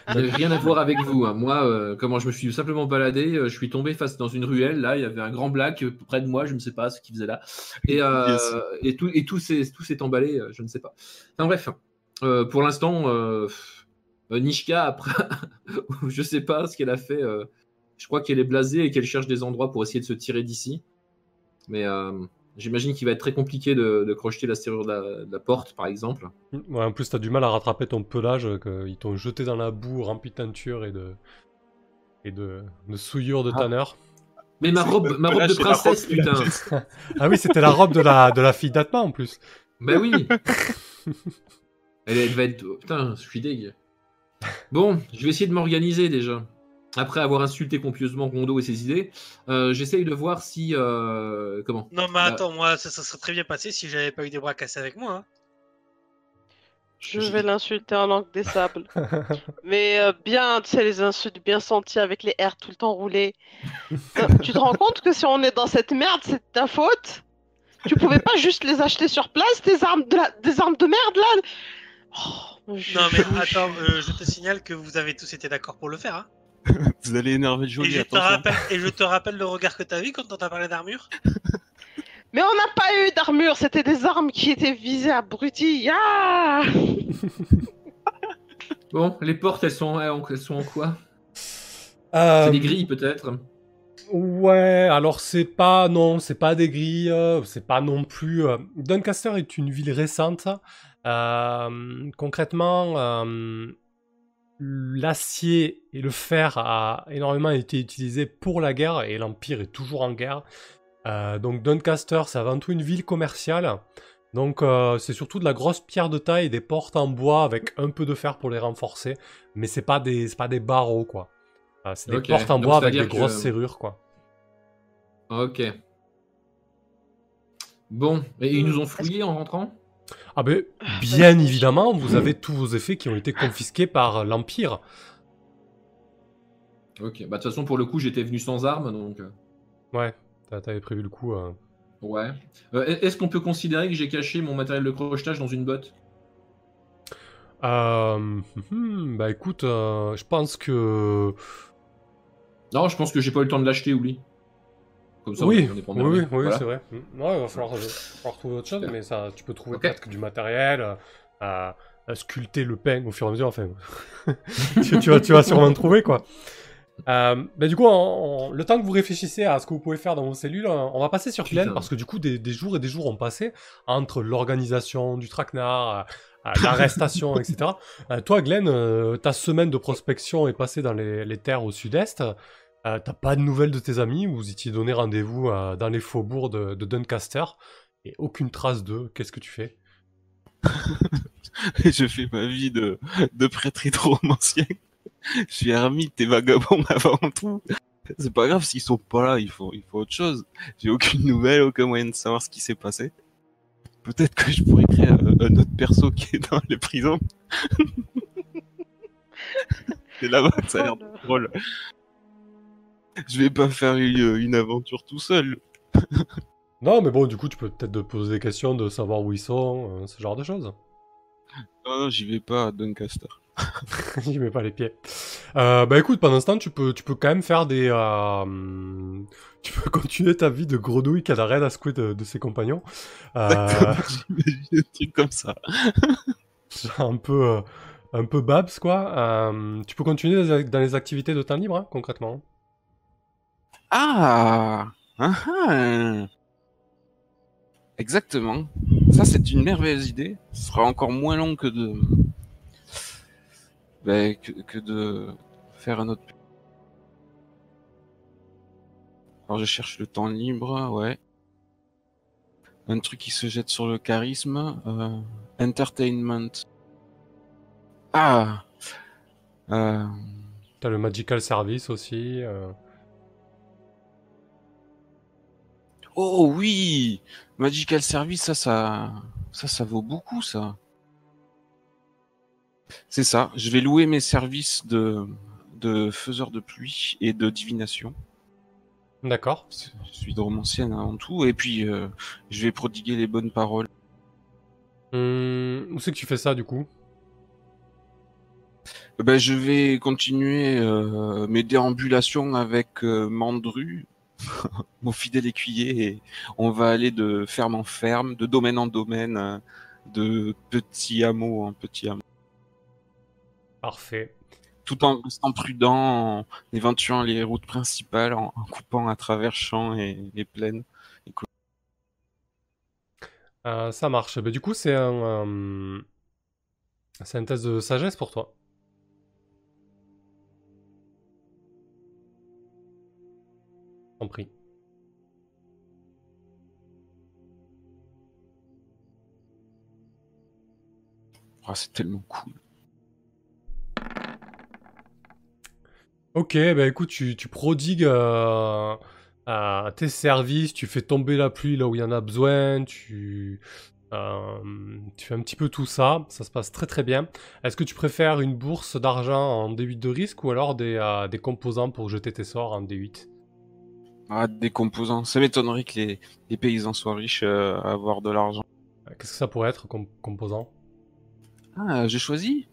Rien à voir avec vous. hein. Moi, euh, comment je me suis simplement baladé, euh, je suis tombé face dans une ruelle. Là, il y avait un grand black près de moi. Je ne sais pas ce qu'il faisait là. Et, euh, Yes. et tout et tout s'est tout s'est emballé. euh, je ne sais pas. Enfin bref, euh, pour l'instant, euh, euh, Nishka après, (laughs) je sais pas ce qu'elle a fait. Je crois qu'elle est blasée et qu'elle cherche des endroits pour essayer de se tirer d'ici. Mais euh, j'imagine qu'il va être très compliqué de, de crocheter la serrure de la, de la porte, par exemple. Ouais, en plus, t'as du mal à rattraper ton pelage, euh, qu'ils t'ont jeté dans la boue rempli de teinture et de, et de, de souillure de Ah. tanneur. Mais ma robe, ma robe de princesse, putain. Ah oui, c'était la robe de la, de la fille d'Atma en plus. Bah oui. elle, elle va être. Putain, je suis deg. Bon, je vais essayer de m'organiser déjà. Après avoir insulté copieusement Rondo et ses idées, euh, j'essaye de voir si. euh, comment Non, mais Bah- attends, moi, ça, ça serait très bien passé si j'avais pas eu des bras cassés avec moi. hein. Je vais l'insulter en langue des sables. (laughs) Mais euh, bien, tu sais, les insultes bien senties avec les R tout le temps roulés. (laughs) Euh, tu te rends compte que si on est dans cette merde, c'est de ta faute? Tu pouvais pas juste les acheter sur place, tes armes de la- des armes de merde là? Oh, je- Non, mais je- attends, euh, je te signale que vous avez tous été d'accord pour le faire. Hein. (laughs) Vous allez énerver Et, Jolie, je te rappelle, et je te rappelle le regard que t'as vu quand on t'a parlé d'armure. (laughs) Mais on n'a pas eu d'armure, c'était des armes qui étaient visées abruti. Ah (laughs) Bon, les portes, elles sont, elles sont en quoi? Euh, C'est des grilles peut-être Ouais, alors c'est pas non, c'est pas des grilles, euh, c'est pas non plus. euh, Doncaster est une ville récente. Euh, concrètement, euh, l'acier et le fer a énormément été utilisé pour la guerre et l'empire est toujours en guerre. Euh, donc Doncaster, c'est avant tout une ville commerciale. Donc euh, c'est surtout de la grosse pierre de taille des portes en bois avec un peu de fer pour les renforcer, mais c'est pas des pas des barreaux quoi. Euh, c'est des portes en donc bois avec des que- grosses serrures quoi. Ok. Bon, et ils nous ont fouillés en rentrant? Ah ben, bien bah, évidemment, vous avez tous vos effets qui ont été confisqués par l'Empire. Ok, bah de toute façon pour le coup j'étais venu sans armes donc. euh, Ouais. T'a- T'avais prévu le coup. euh. Ouais. Euh, Est-ce qu'on peut considérer que j'ai caché mon matériel de crochetage dans une botte? Euh, hmm, bah écoute, je pense que. Non, je pense que j'ai pas eu le temps de l'acheter, oublie. Comme ça, oui, on est pas oui, oui, Voilà. c'est vrai. Hmm. Ouais, il va falloir, il va falloir trouver autre chose, mais ça, tu peux trouver peut-être que du matériel, euh, à, à sculpter le pain au fur et à mesure. Enfin, (laughs) tu, tu vas, tu vas sûrement trouver quoi. Euh, bah du coup, le temps que vous réfléchissez à ce que vous pouvez faire dans vos cellules, on va passer sur. Glenn parce que du coup, des, des jours et des jours ont passé entre l'organisation du traquenard, euh, l'arrestation, etc. Euh, toi, Glenn, euh, ta semaine de prospection est passée dans les, les terres au sud-est. Euh, T'as pas de nouvelles de tes amis, vous étiez donné rendez-vous euh, dans les faubourgs de, de Doncaster et aucune trace d'eux. Qu'est-ce que tu fais? (laughs) Je fais ma vie de, de prêtre hydromancien. Je suis ermite et vagabond (laughs) avant tout. C'est pas grave s'ils sont pas là, il faut, il faut autre chose. J'ai aucune nouvelle, aucun moyen de savoir ce qui s'est passé. Peut-être que je pourrais créer un, un autre perso qui est dans les prisons. (laughs) C'est là-bas que ça a l'air drôle. Je vais pas faire une, une aventure tout seul. (laughs) Non, mais bon, du coup, tu peux peut-être te poser des questions de savoir où ils sont, euh, ce genre de choses. Non, non, j'y vais pas à Doncaster. (laughs) J'y mets pas les pieds. Euh, bah écoute, pendant ce temps, tu peux, tu peux quand même faire des... euh, (laughs) tu peux continuer ta vie de grenouille qui a la reine à secouer de, de ses compagnons. Euh, J'imagine un truc comme ça. un peu... euh, un peu babs, quoi. Euh, tu peux continuer dans les- dans les activités de temps libre, hein, concrètement. Ah, ah, ah. Exactement. Ça, c'est une merveilleuse idée. Ce sera encore moins long que de, ben, que, que de faire un autre. Alors, je cherche le temps libre, ouais. Un truc qui se jette sur le charisme. euh, entertainment. Ah. Euh, T'as le Magical Service aussi. euh. Oh oui, Magical Service, ça, ça, ça, ça vaut beaucoup, ça. C'est ça. Je vais louer mes services de, de faiseur de pluie et de divination. D'accord. Je suis romancienne avant tout, et puis euh, je vais prodiguer les bonnes paroles. Hum, où c'est que tu fais ça, du coup? Ben, je vais continuer euh, mes déambulations avec euh, Mandru, (laughs) mon fidèle écuyer, et on va aller de ferme en ferme, de domaine en domaine, euh, de petit hameau en petit hameau. Parfait. tout en restant prudent, en éventuant les routes principales, en, en coupant à travers champs et les plaines. Euh, ça marche. Bah, du coup, c'est un, euh, c'est un test de sagesse pour toi. En prie. Oh, c'est tellement cool. Ok, bah écoute, tu, tu prodigues euh, à tes services, tu fais tomber la pluie là où il y en a besoin, tu, euh, tu fais un petit peu tout ça, ça se passe très très bien. Est-ce que tu préfères une bourse d'argent en D8 de risque ou alors des, euh, des composants pour jeter tes sorts en D8 Ah, des composants. Ça m'étonnerait que les, les paysans soient riches euh, à avoir de l'argent. Euh, Qu'est-ce que ça pourrait être comme composant? Ah, j'ai choisi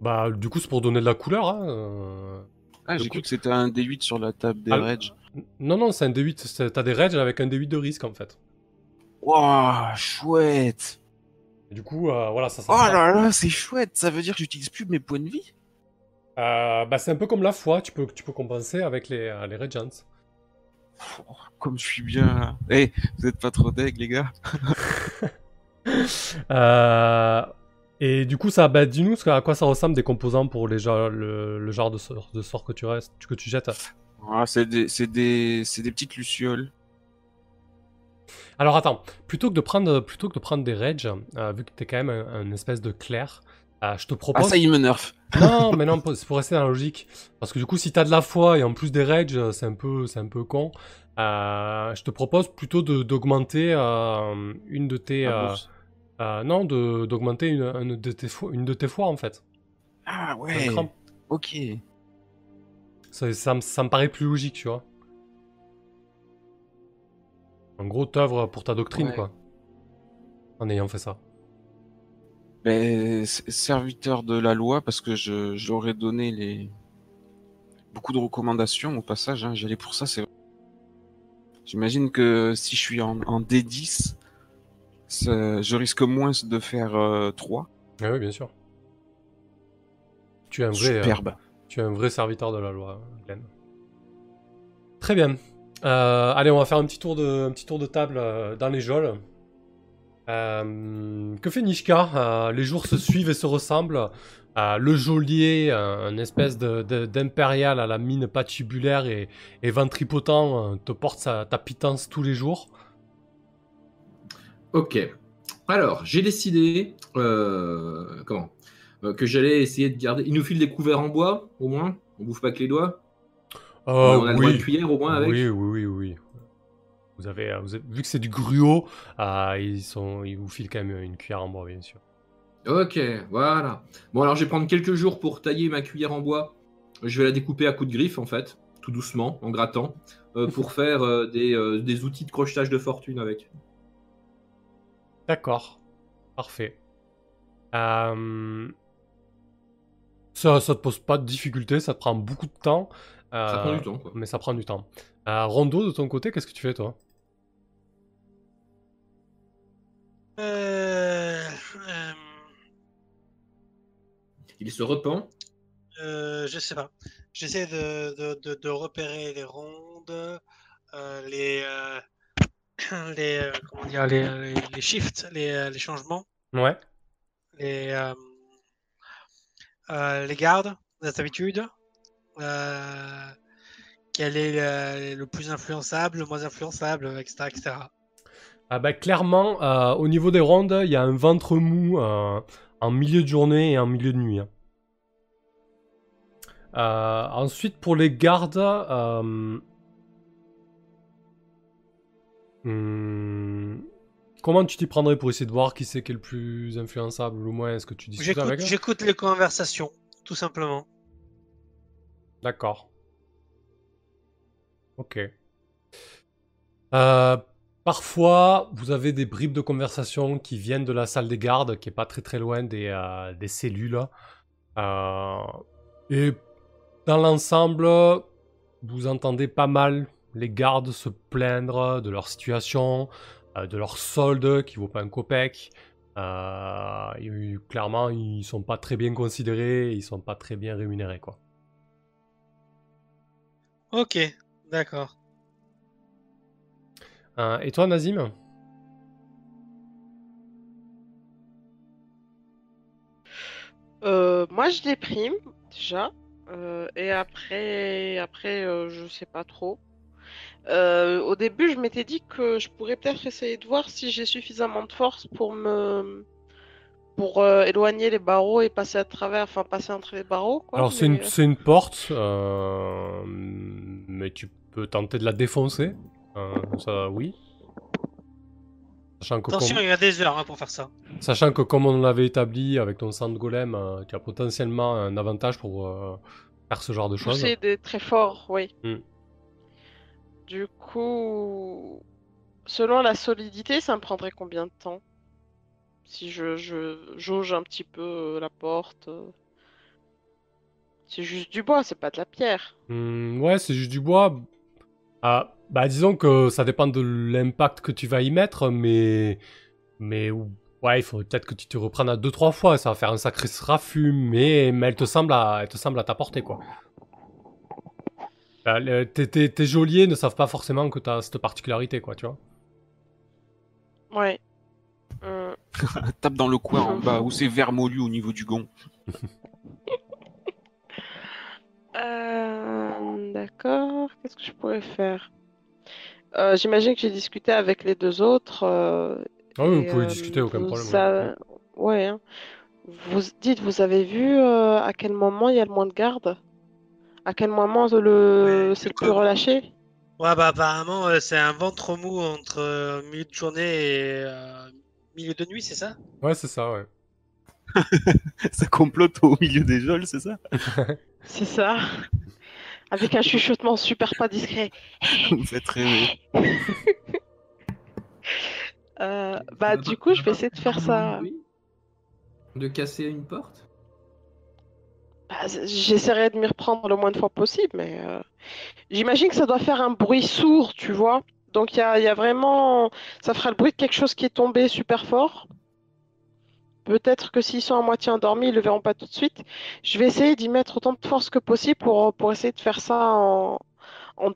Bah du coup c'est pour donner de la couleur. Hein. euh. Ah, j'ai cru que c'était un D8 sur la table des Ah, raids. Non, non, c'est un D8, c'est- t'as des raids avec un D8 de risque en fait. Waouh, chouette Et du coup, euh, voilà, ça, ça Oh là là, c'est chouette Ça veut dire que j'utilise plus mes points de vie? Euh, bah, c'est un peu comme la foi, tu peux, tu peux compenser avec les, les Regents. Comme je suis bien. Eh, vous êtes pas trop deg, les gars (laughs) Euh, et du coup, ça, bah, dis-nous à quoi ça ressemble des composants pour les, le, le genre de sort, de sort que, tu restes, que tu jettes. Ah, c'est des, c'est des, c'est des petites lucioles. Alors attends, plutôt que de prendre, plutôt que de prendre des Rage, euh, vu que t'es quand même un, un espèce de clair, euh, je te Ah, propose. ça, il me nerf. Non, mais non, c'est pour rester dans la logique. Parce que du coup, si t'as de la foi et en plus des rages, euh, c'est un peu, c'est un peu con. Euh, je te propose plutôt de d'augmenter euh, une de tes, euh, euh, non, de d'augmenter une, une de tes foi, une de tes fois en fait. Ah ouais, ok. Ça, ça, me- ça me paraît plus logique, tu vois. En gros, t'œuvres pour ta doctrine, Ouais. quoi. En ayant fait ça. Ben, s- serviteur de la loi, parce que je, je leur ai donné les... beaucoup de recommandations au passage. Hein, J'allais pour ça, c'est J'imagine que si je suis en, en D10, ça- je risque moins de faire euh, 3. Ah oui, bien sûr. Tu es un vrai, euh, Superbe. tu es un vrai serviteur de la loi, Glenn. Très bien. Euh, allez, on va faire un petit tour de, un petit tour de table euh, dans les geôles. Euh, que fait Nishka? Euh, Les jours se suivent et se ressemblent. Euh, le geôlier, un espèce d'impérial à la mine patibulaire et, et ventripotent, te porte sa, ta pitance tous les jours. Ok. Alors, j'ai décidé comment que j'allais essayer de garder. Il nous file des couverts en bois, au moins. On bouffe pas que les doigts. On a le droit oui. de cuillère, au moins, avec. Oui, oui, oui, oui. Vous avez, euh, vous avez- vu que c'est du gruau, euh, ils, sont, ils vous filent quand même une cuillère en bois, bien sûr. Ok, voilà. Bon, alors je vais prendre quelques jours pour tailler ma cuillère en bois. Je vais la découper à coups de griffe, en fait, tout doucement, en grattant, euh, pour (laughs) faire euh, des, euh, des outils de crochetage de fortune avec. D'accord. Parfait. Ça, ça te pose pas de difficulté, ça te prend beaucoup de temps. Ça prend du temps, quoi. Mais ça prend du temps. Rondo, de ton côté, qu'est-ce que tu fais, toi? Euh, euh, Il se repent. euh, je sais pas. J'essaie de, de, de, de repérer les rondes, les, (coughs) les, comment dire, les, shifts, les, les changements, Ouais. les, les gardes, les habitudes. Quel est le, le plus influençable, le moins influençable, etc. etc. Ah bah, clairement, euh, au niveau des rondes, il y a un ventre mou euh, en milieu de journée et en milieu de nuit. hein. Euh, ensuite, pour les gardes, hmm, comment tu t'y prendrais pour essayer de voir qui c'est qui est le plus influençable ou moins Est-ce que tu discutes avec j'écoute les conversations, tout simplement. D'accord. Ok. Euh, parfois, vous avez des bribes de conversation qui viennent de la salle des gardes, qui est pas très très loin des, euh, cellules. Euh, et dans l'ensemble, vous entendez pas mal les gardes se plaindre de leur situation, euh, de leur solde qui vaut pas un copec. Clairement, ils sont pas très bien considérés, ils sont pas très bien rémunérés, quoi. Ok, d'accord. Euh, et toi, Nazim Euh, moi, je déprime déjà. Euh, et après, après je sais pas trop. Au début, je m'étais dit que je pourrais peut-être essayer de voir si j'ai suffisamment de force pour me pour euh, éloigner les barreaux et passer à travers, enfin passer entre les barreaux. Quoi, Alors, c'est une, une porte, euh, mais tu peux tenter de la défoncer. Euh, ça, oui. Sachant que, Attention, comme, il y a des heures hein, pour faire ça. sachant que comme on l'avait établi avec ton sang de golem, euh, tu as potentiellement un avantage pour euh, faire ce genre de choses. des très fort, oui. Hmm. Du coup, selon la solidité, ça me prendrait combien de temps? Si je, je jauge un petit peu euh, la porte. euh. C'est juste du bois, c'est pas de la pierre. Hmm, ouais, c'est juste du bois. Ah, bah disons que ça dépend de l'impact que tu vas y mettre, mais mais ouais, il faut peut-être que tu te reprennes à deux trois fois. Ça va faire un sacré raffut, mais mais elle te semble à elle te semble à ta portée quoi. Bah, le- tes, tes- tes geôliers ne savent pas forcément que tu as cette particularité quoi, tu vois. Ouais. (laughs) Euh, Tape dans le coin en bas où c'est vermoulu au niveau du gond. (laughs) euh, d'accord. Qu'est-ce que je pourrais faire? Euh, j'imagine que j'ai discuté avec les deux autres. euh, Ah oui, et, vous pouvez euh, discuter, aucun problème. a- Ouais. hein. Vous dites, vous avez vu euh, à quel moment il y a le moins de garde? À quel moment le Ouais, c'est le plus relâché? Ouais, bah apparemment, euh, c'est un ventre mou entre euh, milieu de journée et euh, milieu de nuit, c'est ça? Ouais, c'est ça, ouais. (laughs) Ça complote au milieu des geôles, c'est ça? (laughs) C'est ça. Avec un chuchotement super pas discret. (laughs) Vous faites rêver. Euh, bah, du coup, je va vais essayer de faire ça. de casser une porte Bah, j'essaierai de m'y reprendre le moins de fois possible, mais euh, j'imagine que ça doit faire un bruit sourd, tu vois. Donc, il y a, il y a vraiment. Ça fera le bruit de quelque chose qui est tombé super fort. Peut-être que s'ils sont à moitié endormis, ils le verront pas tout de suite. Je vais essayer d'y mettre autant de force que possible pour, pour essayer de faire ça en,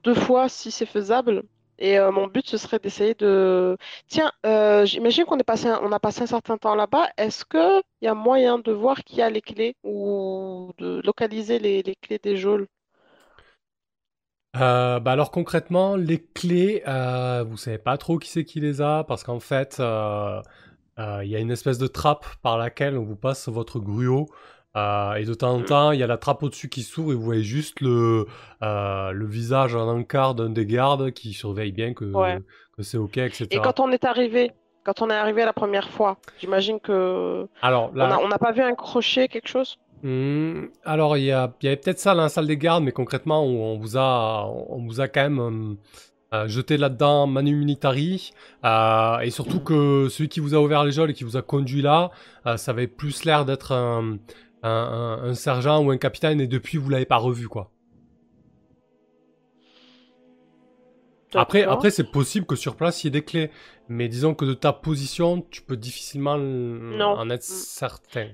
deux fois si c'est faisable. Et euh, mon but, ce serait d'essayer de... Tiens, euh, j'imagine qu'on un- a passé un certain temps là-bas. Est-ce qu'il y a moyen de voir qui a les clés ou de localiser les, les clés des geôles? Euh, bah alors concrètement, les clés, vous savez pas trop qui c'est qui les a parce qu'en fait, il y a une espèce de trappe par laquelle on vous passe votre gruau. euh, et de temps en temps, il y a la trappe au-dessus qui s'ouvre et vous voyez juste le, euh, le visage en encart d'un des gardes qui surveille bien que, Ouais. que c'est OK, etc. Et quand on est arrivé, quand on est arrivé la première fois, j'imagine que Alors là, on n'a pas vu un crochet, quelque chose? Hmm, alors, il y, a- y avait peut-être ça dans la salle des gardes, mais concrètement, on, on vous a, on vous a quand même euh, euh, jeté là-dedans Manu Militari. euh, et surtout que celui qui vous a ouvert les geôles et qui vous a conduit là, euh, ça avait plus l'air d'être un, un- un- un sergent ou un capitaine, et depuis, vous l'avez pas revu, quoi. Après, après c'est possible que sur place, il y ait des clés. Mais disons que de ta position, tu peux difficilement Non. en être certain.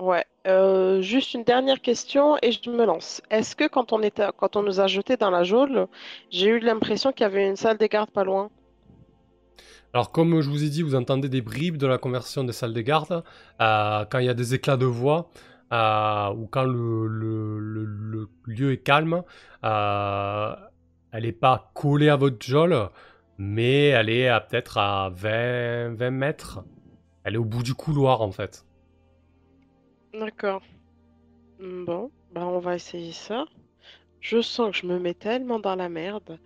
Ouais, euh, juste une dernière question et je me lance. Est-ce que quand on était, quand on nous a jetés dans la geôle, j'ai eu l'impression qu'il y avait une salle des gardes pas loin? Alors, comme je vous ai dit, vous entendez des bribes de la conversion des salles des gardes, euh, quand il y a des éclats de voix, euh, ou quand le, lieu est calme, elle n'est pas collée à votre geôle, mais elle est à peut-être à 20, 20 mètres. Elle est au bout du couloir, en fait. D'accord. Hmm, Bon, bah on va essayer ça. Je sens que je me mets tellement dans la merde.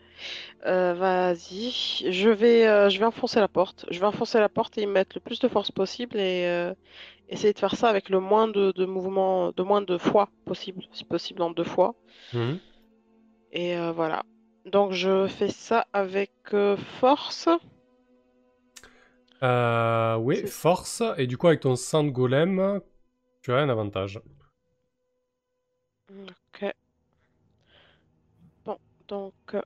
Euh, vas-y, je vais, euh, je vais enfoncer la porte. Je vais enfoncer la porte et y mettre le plus de force possible et euh, essayer de faire ça avec le moins de, de mouvements, de moins de fois possible, si possible en deux fois. Mhm. Et voilà. Donc je fais ça avec force. Oui, force, et du coup, avec ton de golem, tu as un avantage. Ok. Bon, donc euh,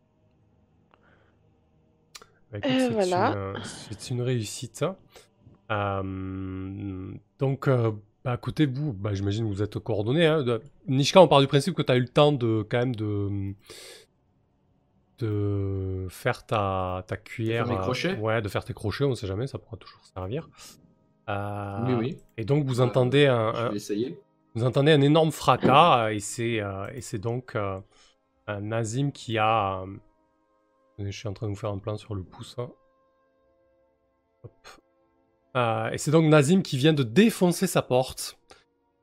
Bah, Et c'est voilà. une, euh, c'est une réussite. Euh, donc, euh, bah, à côté de vous, bah, j'imagine que vous êtes coordonnés. Hein, de- Nishka, on part du principe que tu as eu le temps de quand même de, de faire ta, ta cuillère. mes euh, crochets? Ouais, de faire tes crochets, on sait jamais, ça pourra toujours servir. Euh, Oui, oui. Et donc, vous Euh, entendez un, vous entendez un énorme fracas euh, et c'est euh, et c'est donc euh, un Nazim qui a. euh, je suis en train de vous faire un plan sur le pouce. hein. Hop. Euh, et c'est donc Nazim qui vient de défoncer sa porte.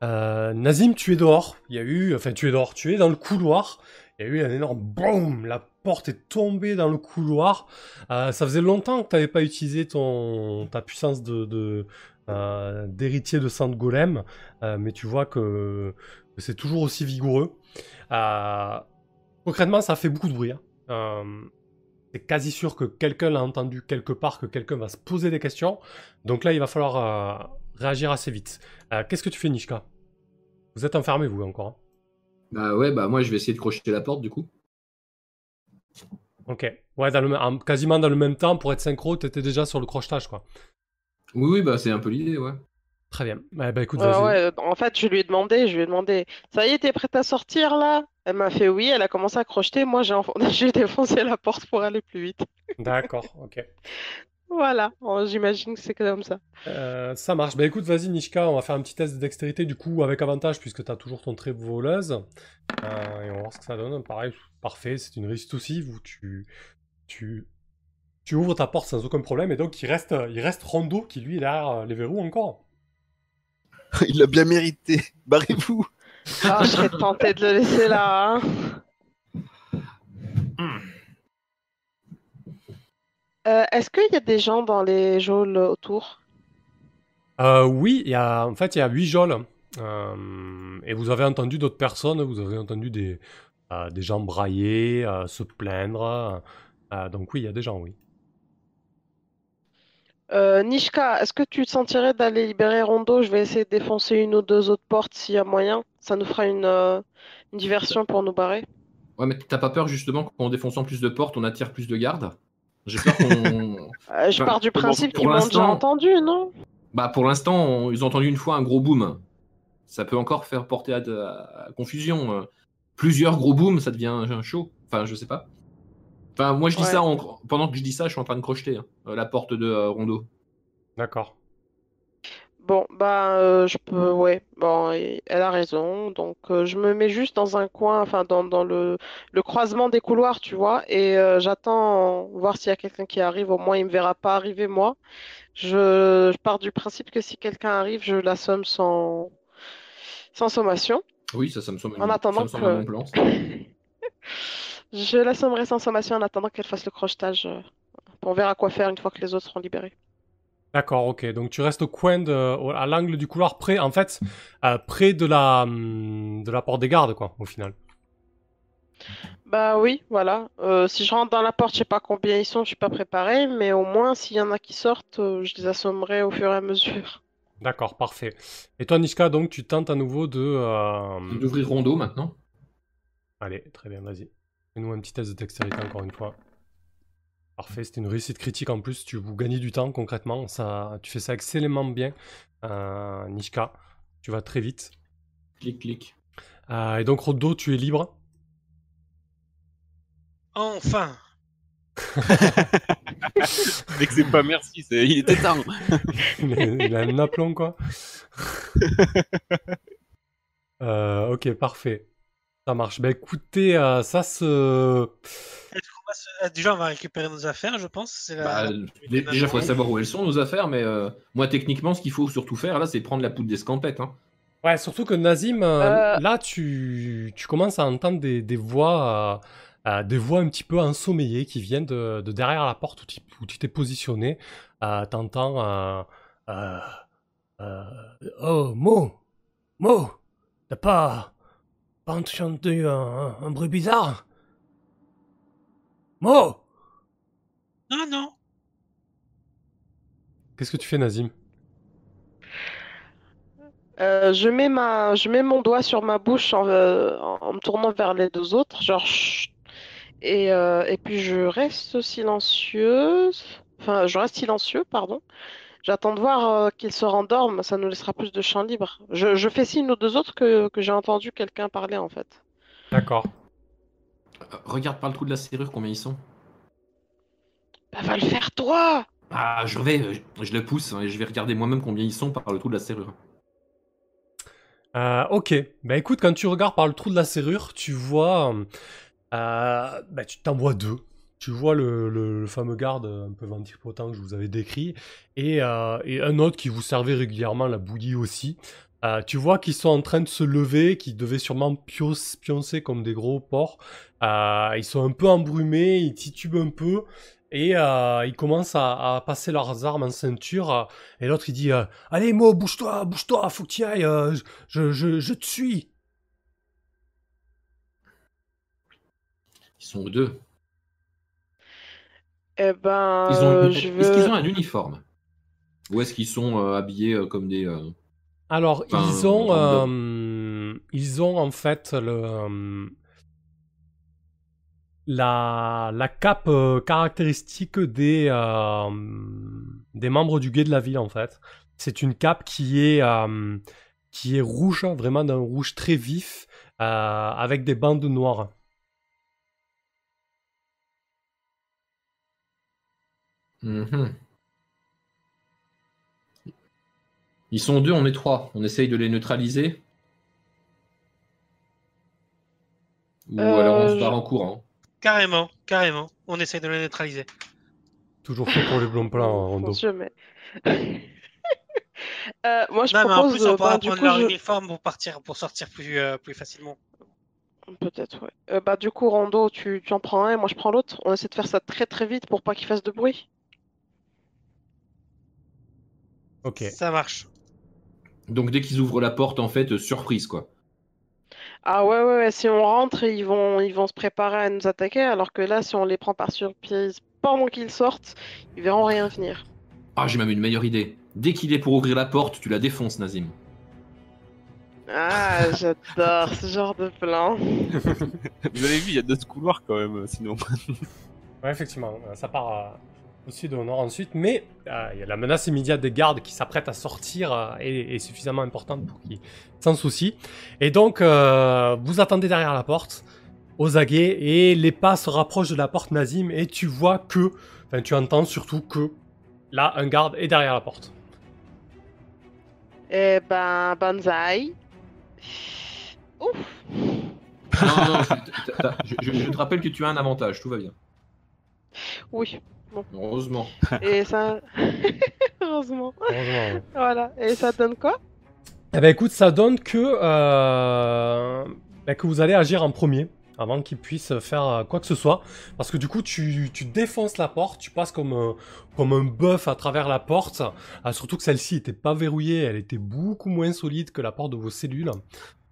Euh, Nazim, tu es dehors. Il y a eu, enfin, tu es dehors. Tu es dans le couloir. Il y a eu un énorme boum. La porte est tombée dans le couloir. Euh, ça faisait longtemps que tu n'avais pas utilisé ton ta puissance de, de, d'héritier de sang de golem. Euh, mais tu vois que, que c'est toujours aussi vigoureux. Euh, concrètement, ça fait beaucoup de bruit. hein. Euh, c'est quasi sûr que quelqu'un l'a entendu quelque part, que quelqu'un va se poser des questions. Donc là, il va falloir euh, réagir assez vite. Euh, Qu'est-ce que tu fais, Nishka? Vous êtes enfermé, vous, encore. hein? Bah ouais, bah moi je vais essayer de crocheter la porte du coup. Ok. Ouais, dans le, même- en- quasiment dans le même temps, pour être synchro, t'étais déjà sur le crochetage, quoi. Oui, oui, bah c'est un peu l'idée, ouais. Très bien. Ouais, bah écoute, Ouais, ouais, en fait, je lui ai demandé, je lui ai demandé, ça y est, t'es prête à sortir là? Elle m'a fait oui, elle a commencé à crocheter, moi j'ai enf- (laughs) j'ai défoncé la porte pour aller plus vite. (laughs) D'accord, ok. Voilà, Oh, j'imagine que c'est comme ça. Euh, ça marche. Bah écoute, vas-y Nishka, on va faire un petit test de dextérité du coup avec avantage puisque tu as toujours ton trait voleuse. Euh, et on va voir ce que ça donne. Pareil, parfait, c'est une réussite aussi. Où tu, tu, tu ouvres ta porte sans aucun problème et donc il reste, il reste Rondo qui lui est derrière euh, les verrous encore. (laughs) Il l'a bien mérité. Barrez-vous. Ah, je serais tentée de le laisser là. hein. Euh, est-ce qu'il y a des gens dans les geôles autour? Euh, oui, il y a, en fait, il y a huit geôles. Euh, et vous avez entendu d'autres personnes, vous avez entendu des, euh, des gens brailler, euh, se plaindre. Euh, donc oui, il y a des gens, oui. Euh, Nishka, est-ce que tu te sentirais d'aller libérer Rondo? Je vais essayer de défoncer une ou deux autres portes s'il y a moyen. Ça nous fera une, euh, une diversion pour nous barrer. Ouais, mais t'as pas peur justement qu'en défonçant plus de portes, on attire plus de gardes? J'ai peur qu'on. (laughs) Euh, je Enfin, pars du principe qu'ils m'ont déjà entendu, non? bah, pour l'instant, on- ils ont entendu une fois un gros boom. Ça peut encore faire porter à, de- à confusion. euh. Plusieurs gros booms, ça devient un chaud. Enfin, je sais pas. Enfin, moi, je dis Ouais. ça en- pendant que je dis ça, je suis en train de crocheter hein, euh, la porte de euh, Rondo. D'accord. Bon, bah, euh, je peux, ouais, bon, elle a raison. Donc, euh, je me mets juste dans un coin, enfin, dans, dans le, le croisement des couloirs, tu vois, et euh, j'attends voir s'il y a quelqu'un qui arrive. Au moins, il me verra pas arriver, moi. Je, je pars du principe que si quelqu'un arrive, je l'assomme sans, sans sommation. Oui, ça, ça me semble, En ça attendant me semble que- un bon plan. (laughs) Je l'assommerai sans sommation en attendant qu'elle fasse le crochetage. euh, On verra quoi faire une fois que les autres seront libérés. D'accord, ok. Donc tu restes au coin de, à l'angle du couloir, près, en fait, euh, près de la, hum, de la porte des gardes, quoi, au final. Bah oui, voilà. Euh, si je rentre dans la porte, je sais pas combien ils sont, je suis pas préparée, mais au moins s'il y en a qui sortent, euh, je les assommerai au fur et à mesure. D'accord, parfait. Et toi, Nishka, donc tu tentes à nouveau de. euh, D'ouvrir Rondo maintenant. Allez, très bien, vas-y. Fais-nous un petit test de dextérité encore une fois. Parfait, c'était une réussite critique en plus. Tu vous gagnez du temps concrètement. Ça, tu fais ça excellemment bien, euh, Nishka. Tu vas très vite. Clic, clic. Euh, et donc, Rodo, tu es libre? Enfin (laughs) Dès que c'est pas merci, c'est- il était temps. (laughs) il, a, il a un aplomb, quoi. (laughs) Euh, ok, parfait. Ça marche. Bah écoutez, euh, ça se. Ah, Déjà, on va récupérer nos affaires, je pense. La... Bah, dé- déjà, il faut savoir où elles sont, nos affaires, mais euh, moi, techniquement, ce qu'il faut surtout faire, là, c'est prendre la poudre d'escampette. Hein. Ouais, surtout que Nazim, euh, Euh. là, tu, tu commences à entendre des, des voix, euh, euh, des voix un petit peu ensommeillées qui viennent de, de derrière la porte où tu où tu t'es positionné. Euh, T'entends, euh, euh, euh, oh Mo, Mo, t'as pas, pas entendu un, un- un bruit bizarre Mo, Non, non. qu'est-ce que tu fais, Nazim? Euh, je mets ma, je mets mon doigt sur ma bouche en, euh, en- en me tournant vers les deux autres, genre chut. Et, euh, et puis je reste silencieuse, enfin je reste silencieux, pardon. J'attends de voir euh, qu'ils se rendorment, ça nous laissera plus de champ libre. Je, je fais signe aux deux autres que, que j'ai entendu quelqu'un parler en fait. D'accord. Euh, regarde par le trou de la serrure combien ils sont. Bah va le faire toi! Ah, je vais, euh, je le pousse hein, et je vais regarder moi-même combien ils sont par le trou de la serrure. Euh, ok, bah écoute, quand tu regardes par le trou de la serrure, tu vois, euh, euh, bah tu t'en vois deux. Tu vois le, fameux garde un peu ventripotent que je vous avais décrit, et, euh, un autre qui vous servait régulièrement la bouillie aussi. Euh, tu vois qu'ils sont en train de se lever, qu'ils devaient sûrement pioncer comme des gros porcs. Euh, ils sont un peu embrumés, ils titubent un peu, et ils commencent à, passer leurs armes en ceinture. et l'autre il dit Allez, Mo, bouge-toi, bouge-toi, faut que tu ailles, je, je, je te suis. Ils sont deux? Eh ben, Ils ont euh, une- je Est-ce qu'ils ont un uniforme? Ou est-ce qu'ils sont euh, habillés euh, comme des... euh, Alors, Enfin, ils ont, euh, ils ont en fait le, euh, la, la cape euh, caractéristique des, euh, des membres du guet de la ville en fait. C'est une cape qui est, euh, qui est rouge, vraiment d'un rouge très vif, euh, avec des bandes noires. Mhm. Ils sont deux, on est trois. On essaye de les neutraliser Ou Euh, alors on se je- barre en courant Carrément, carrément. On essaie de le neutraliser. Toujours fait pour les Mon Rondo. Dieu, mais. (laughs) Euh, moi, je non, mais en propose, plus, on euh, pourra du prendre coup, leur je- uniforme pour partir, pour sortir plus, euh, plus facilement. Peut-être, ouais. Euh, bah, du coup, Rondo, tu, tu en prends un et moi je prends l'autre. On essaie de faire ça très très vite pour pas qu'il fasse de bruit. Ok. Ça marche. Donc dès qu'ils ouvrent la porte, en fait, euh, surprise, quoi. Ah ouais, ouais, ouais, si on rentre, ils vont, ils vont se préparer à nous attaquer, alors que là, si on les prend par surprise pendant qu'ils sortent, ils verront rien venir. Ah, j'ai même une meilleure idée. Dès qu'il est pour ouvrir la porte, tu la défonces, Nazim. Ah, (laughs) j'adore ce genre de plan. Vous avez vu, il y a d'autres couloirs quand même, sinon. Ouais, effectivement, euh, ça part euh, au sud et au nord ensuite, mais euh, il y a la menace immédiate des gardes qui s'apprêtent à sortir euh, est suffisamment importante pour qu'ils s'en soucient. Et donc, euh, vous attendez derrière la porte, aux aguets, et les pas se rapprochent de la porte Nazim, et tu vois que, enfin, tu entends surtout que là, un garde est derrière la porte. Eh ben, banzai. Ouf. Non, non, je- je te rappelle que tu as un avantage, tout va bien. Oui. Heureusement. Et ça. (laughs) Heureusement. Heureusement, ouais. Voilà. Et ça donne quoi? Eh ben écoute, ça donne que, euh, ben, que vous allez agir en premier avant qu'ils puissent faire euh, quoi que ce soit. Parce que du coup, tu, tu défonces la porte, tu passes comme un, comme un bœuf à travers la porte. Ah, surtout que celle-ci n'était pas verrouillée, elle était beaucoup moins solide que la porte de vos cellules.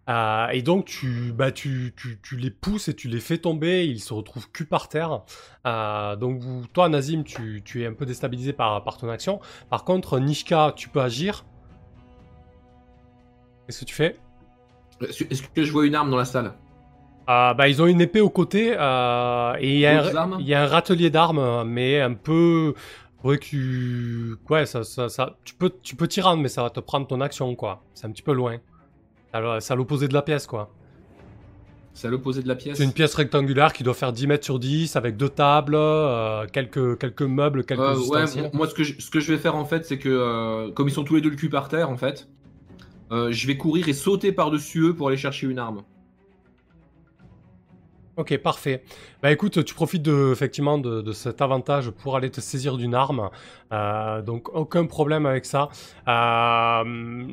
Euh, et donc tu, bah, tu, tu, tu les pousses et tu les fais tomber, ils se retrouvent cul par terre. Euh, donc vous, toi Nazim, tu, tu es un peu déstabilisé par, par ton action. Par contre, Nishka, tu peux agir. Qu'est-ce que tu fais? Est-ce que je vois une arme dans la salle? Euh, bah, Ils ont une épée au côté euh, et il y, a un- râtelier d'armes, mais un peu... Ouais, que tu... Ouais, ça, ça, ça... Tu, peux, tu peux t'y rendre, mais ça va te prendre ton action, quoi. C'est un petit peu loin. Alors, C'est à l'opposé de la pièce, quoi. C'est à l'opposé de la pièce. C'est une pièce rectangulaire qui doit faire 10 mètres sur 10, avec deux tables, euh, quelques, quelques meubles, quelques Euh, ouais, moi- ce que, je, ce que je vais faire en fait, c'est que euh, comme ils sont tous les deux le cul par terre en fait, euh, je vais courir et sauter par-dessus eux pour aller chercher une arme. Ok, parfait. Bah écoute, tu profites de, effectivement de, de cet avantage pour aller te saisir d'une arme. Donc aucun problème avec ça. Euh,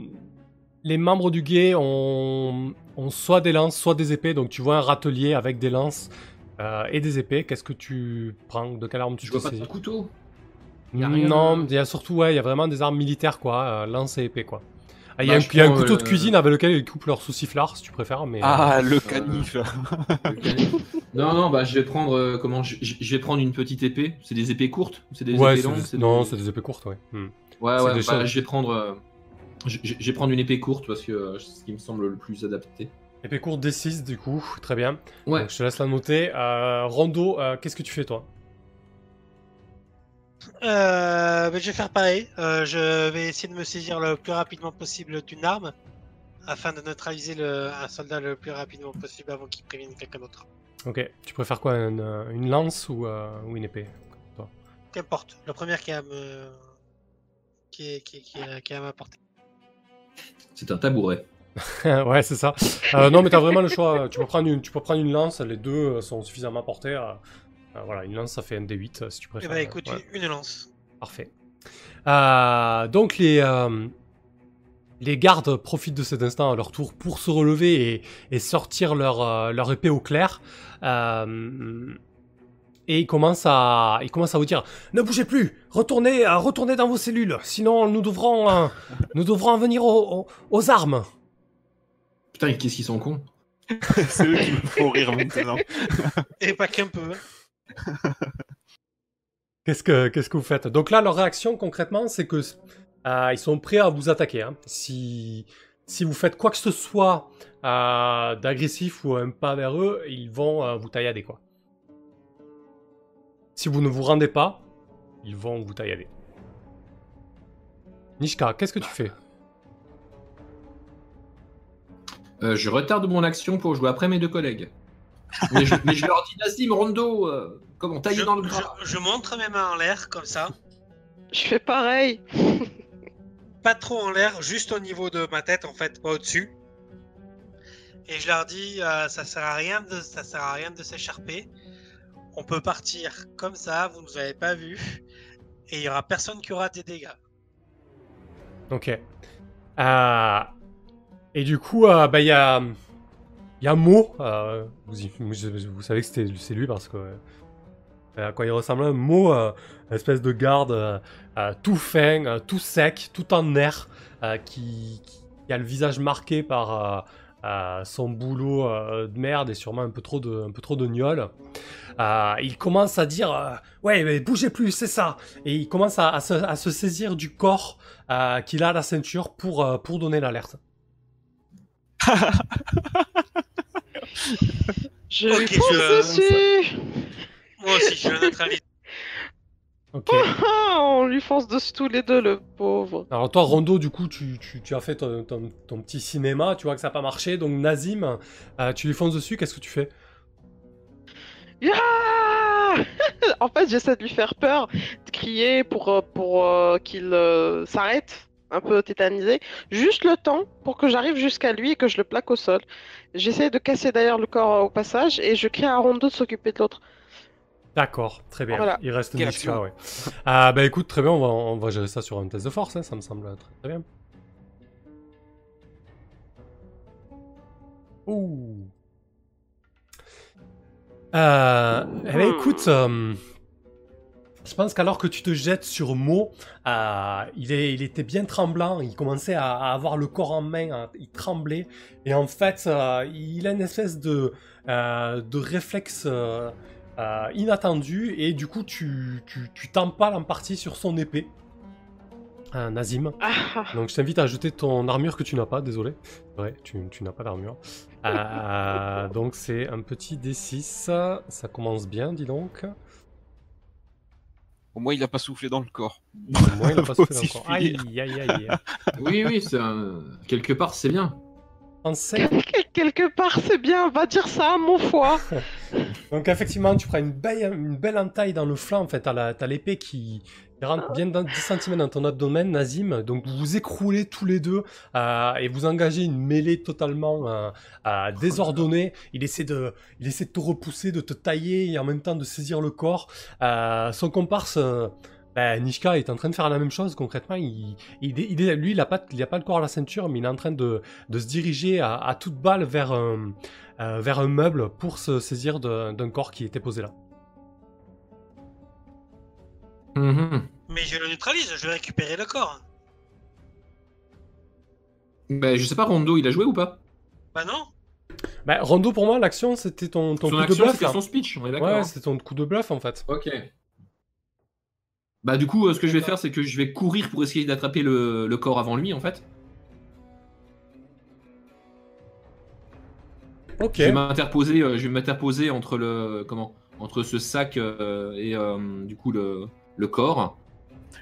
les membres du guet ont, ont soit des lances, soit des épées. Donc tu vois un râtelier avec des lances euh, et des épées. Qu'est-ce que tu prends? De quelle arme tu Je te vois pas de couteau. y a rien Non, de- il y a surtout, ouais, il y a vraiment des armes militaires, quoi. euh, lance et épée, quoi. Ah, il y a Bah, un, je il y a un couteau de euh, cuisine avec lequel ils coupent leur sauciflard, si tu préfères. Mais, euh, Ah, (laughs) le canif non, non, bah je vais prendre euh, comment je, vais prendre une petite épée. C'est des épées courtes? Ou c'est des ouais, épées longues? des- non, des- c'est des épées courtes, ouais. Hmm. Ouais, ouais, bah, je vais prendre. Je, je- je vais prendre une épée courte parce que euh, c'est ce qui me semble le plus adapté. Épée courte D6, du coup, très bien. Ouais. Donc, je te laisse la noter. Euh, Rondo, euh, qu'est-ce que tu fais, toi? Euh, ben, je vais faire pareil. Euh, je vais essayer de me saisir le plus rapidement possible d'une arme afin de neutraliser le, un soldat le plus rapidement possible avant qu'il prévienne quelqu'un d'autre. Ok, tu préfères quoi Une, une lance ou, euh, ou une épée Qu'importe. Le premier qui est à me. qui est, qui est- qui est- qui est à ma portée. C'est un tabouret. (laughs) Ouais, c'est ça. Euh, non, mais t'as vraiment le choix. Tu peux, prendre une, tu peux prendre une lance, les deux sont suffisamment portés. euh, euh, voilà, une lance, ça fait un D8 euh, si tu Eh préfères. ben écoute, Ouais. une, une lance. Parfait. Euh, donc les, euh, les gardes profitent de cet instant à leur tour pour se relever et, et sortir leur, euh, leur épée au clair. Euh, et ils commencent, à, ils commencent à vous dire Ne bougez plus Retournez, euh, retournez dans vos cellules Sinon nous devrons, euh, nous devrons en venir aux, aux- aux armes Putain, qu'est-ce qu'ils sont cons? (laughs) C'est eux qui me font rire maintenant. (laughs) Et pas qu'un peu. hein. (laughs) Qu'est-ce que, qu'est-ce que vous faites? Donc là, leur réaction concrètement, c'est que euh, ils sont prêts à vous attaquer. hein. Si, si vous faites quoi que ce soit euh, d'agressif ou un pas vers eux, ils vont euh, vous taillader quoi. Si vous ne vous rendez pas, ils vont vous taillader. Nishka, qu'est-ce que tu fais? Euh, Je retarde mon action pour jouer après mes deux collègues. mais, je, mais je leur dis Nazim, Rondo, euh, comment tailler Je, dans le gras je- je montre mes mains en l'air comme ça. Je fais pareil. (laughs) Pas trop en l'air, juste au niveau de ma tête en fait, pas au-dessus. Et je leur dis, euh, ça sert à rien de, ça sert à rien de s'écharper. On peut partir comme ça, vous nous avez pas vu, et il y aura personne qui aura des dégâts. Ok. Euh, et du coup, euh, bah, il y a, y a Mo. euh, vous, savez que c'est lui parce que euh, quoi il ressemble un Mo, euh, espèce de garde euh, euh, tout fin, euh, tout sec, tout en euh, qui, qui a le visage marqué par, euh, son boulot euh, de merde et sûrement un peu trop de, un peu trop de gnôle. Euh, il commence à dire euh, ouais mais bougez plus c'est ça et il commence à, à se, à se saisir du corps euh, qu'il a à la ceinture pour euh, pour donner l'alerte. (laughs) Je Ok, lui je-. Moi aussi, je neutralise. (laughs) On lui fonce dessus tous les deux, le pauvre. Alors toi Rondo du coup tu, tu, tu as fait ton, ton, ton petit cinéma tu vois que ça n'a pas marché donc Nazim euh, tu lui fonces dessus qu'est-ce que tu fais? (laughs) En fait, j'essaie de lui faire peur, de crier pour, euh, pour euh, qu'il euh, s'arrête, un peu tétanisé. Juste le temps pour que j'arrive jusqu'à lui et que je le plaque au sol. J'essaie de casser d'ailleurs le corps au passage et je crie à Rondo de s'occuper de l'autre. D'accord, très bien. Voilà. Il reste Nishka, action. ouais. Ah bah écoute, très bien, on va, on va gérer ça sur un test de force, hein, ça me semble très, très bien. Ouh. Euh, eh ben, écoute, euh, je pense qu'alors que tu te jettes sur Mo, euh, il, est, il était bien tremblant, il commençait à, à avoir le corps en main, hein, il tremblait, et en fait, euh, il a une espèce de, de réflexe euh, inattendu, et du coup, tu, tu, tu t'empales en partie sur son épée. Euh, Nazim. Ah, Donc je t'invite à jeter ton armure que tu n'as pas, désolé. Ouais, tu, tu n'as pas d'armure. (laughs) Euh, donc c'est un petit D6. Ça commence bien, dis donc. Au moins, il a pas soufflé dans le corps. Au moins, il (laughs) pas soufflé Aïe, dire. aïe, aïe. Oui, oui, c'est un- quelque part, c'est bien. En quelque part, c'est bien, va dire ça à mon foie. (laughs) Donc effectivement, tu prends une belle, une belle entaille dans le flanc. En fait, t'as l'épée qui, qui rentre bien dans 10 cm dans ton abdomen, Nazim. Donc vous vous écroulez tous les deux euh, et vous engagez une mêlée totalement euh, euh, désordonnée. Il essaie, de, il essaie de te repousser, de te tailler et en même temps de saisir le corps. Euh, son comparse... ben, Nishka est en train de faire la même chose concrètement. Il, lui, il a pas, il a pas le corps à la ceinture, mais il est en train de, de se diriger à, à toute balle vers un, euh, vers un meuble pour se saisir d'un corps qui était posé là. Mhm. Mais je le neutralise, je vais récupérer le corps. Ben, je sais pas, Rondo, il a joué ou pas? Bah non Bah, Rondo, pour moi, l'action, c'était ton, coup de bluff. c'était là. son speech, on est d'accord. Ouais, hein c'était ton coup de bluff en fait. Ok. Bah du coup, euh, ce que je vais faire, c'est que je vais courir pour essayer d'attraper le, le corps avant lui, en fait. Je vais m'interposer, euh, je vais m'interposer entre le comment, entre ce sac euh, et euh, du coup le, le corps.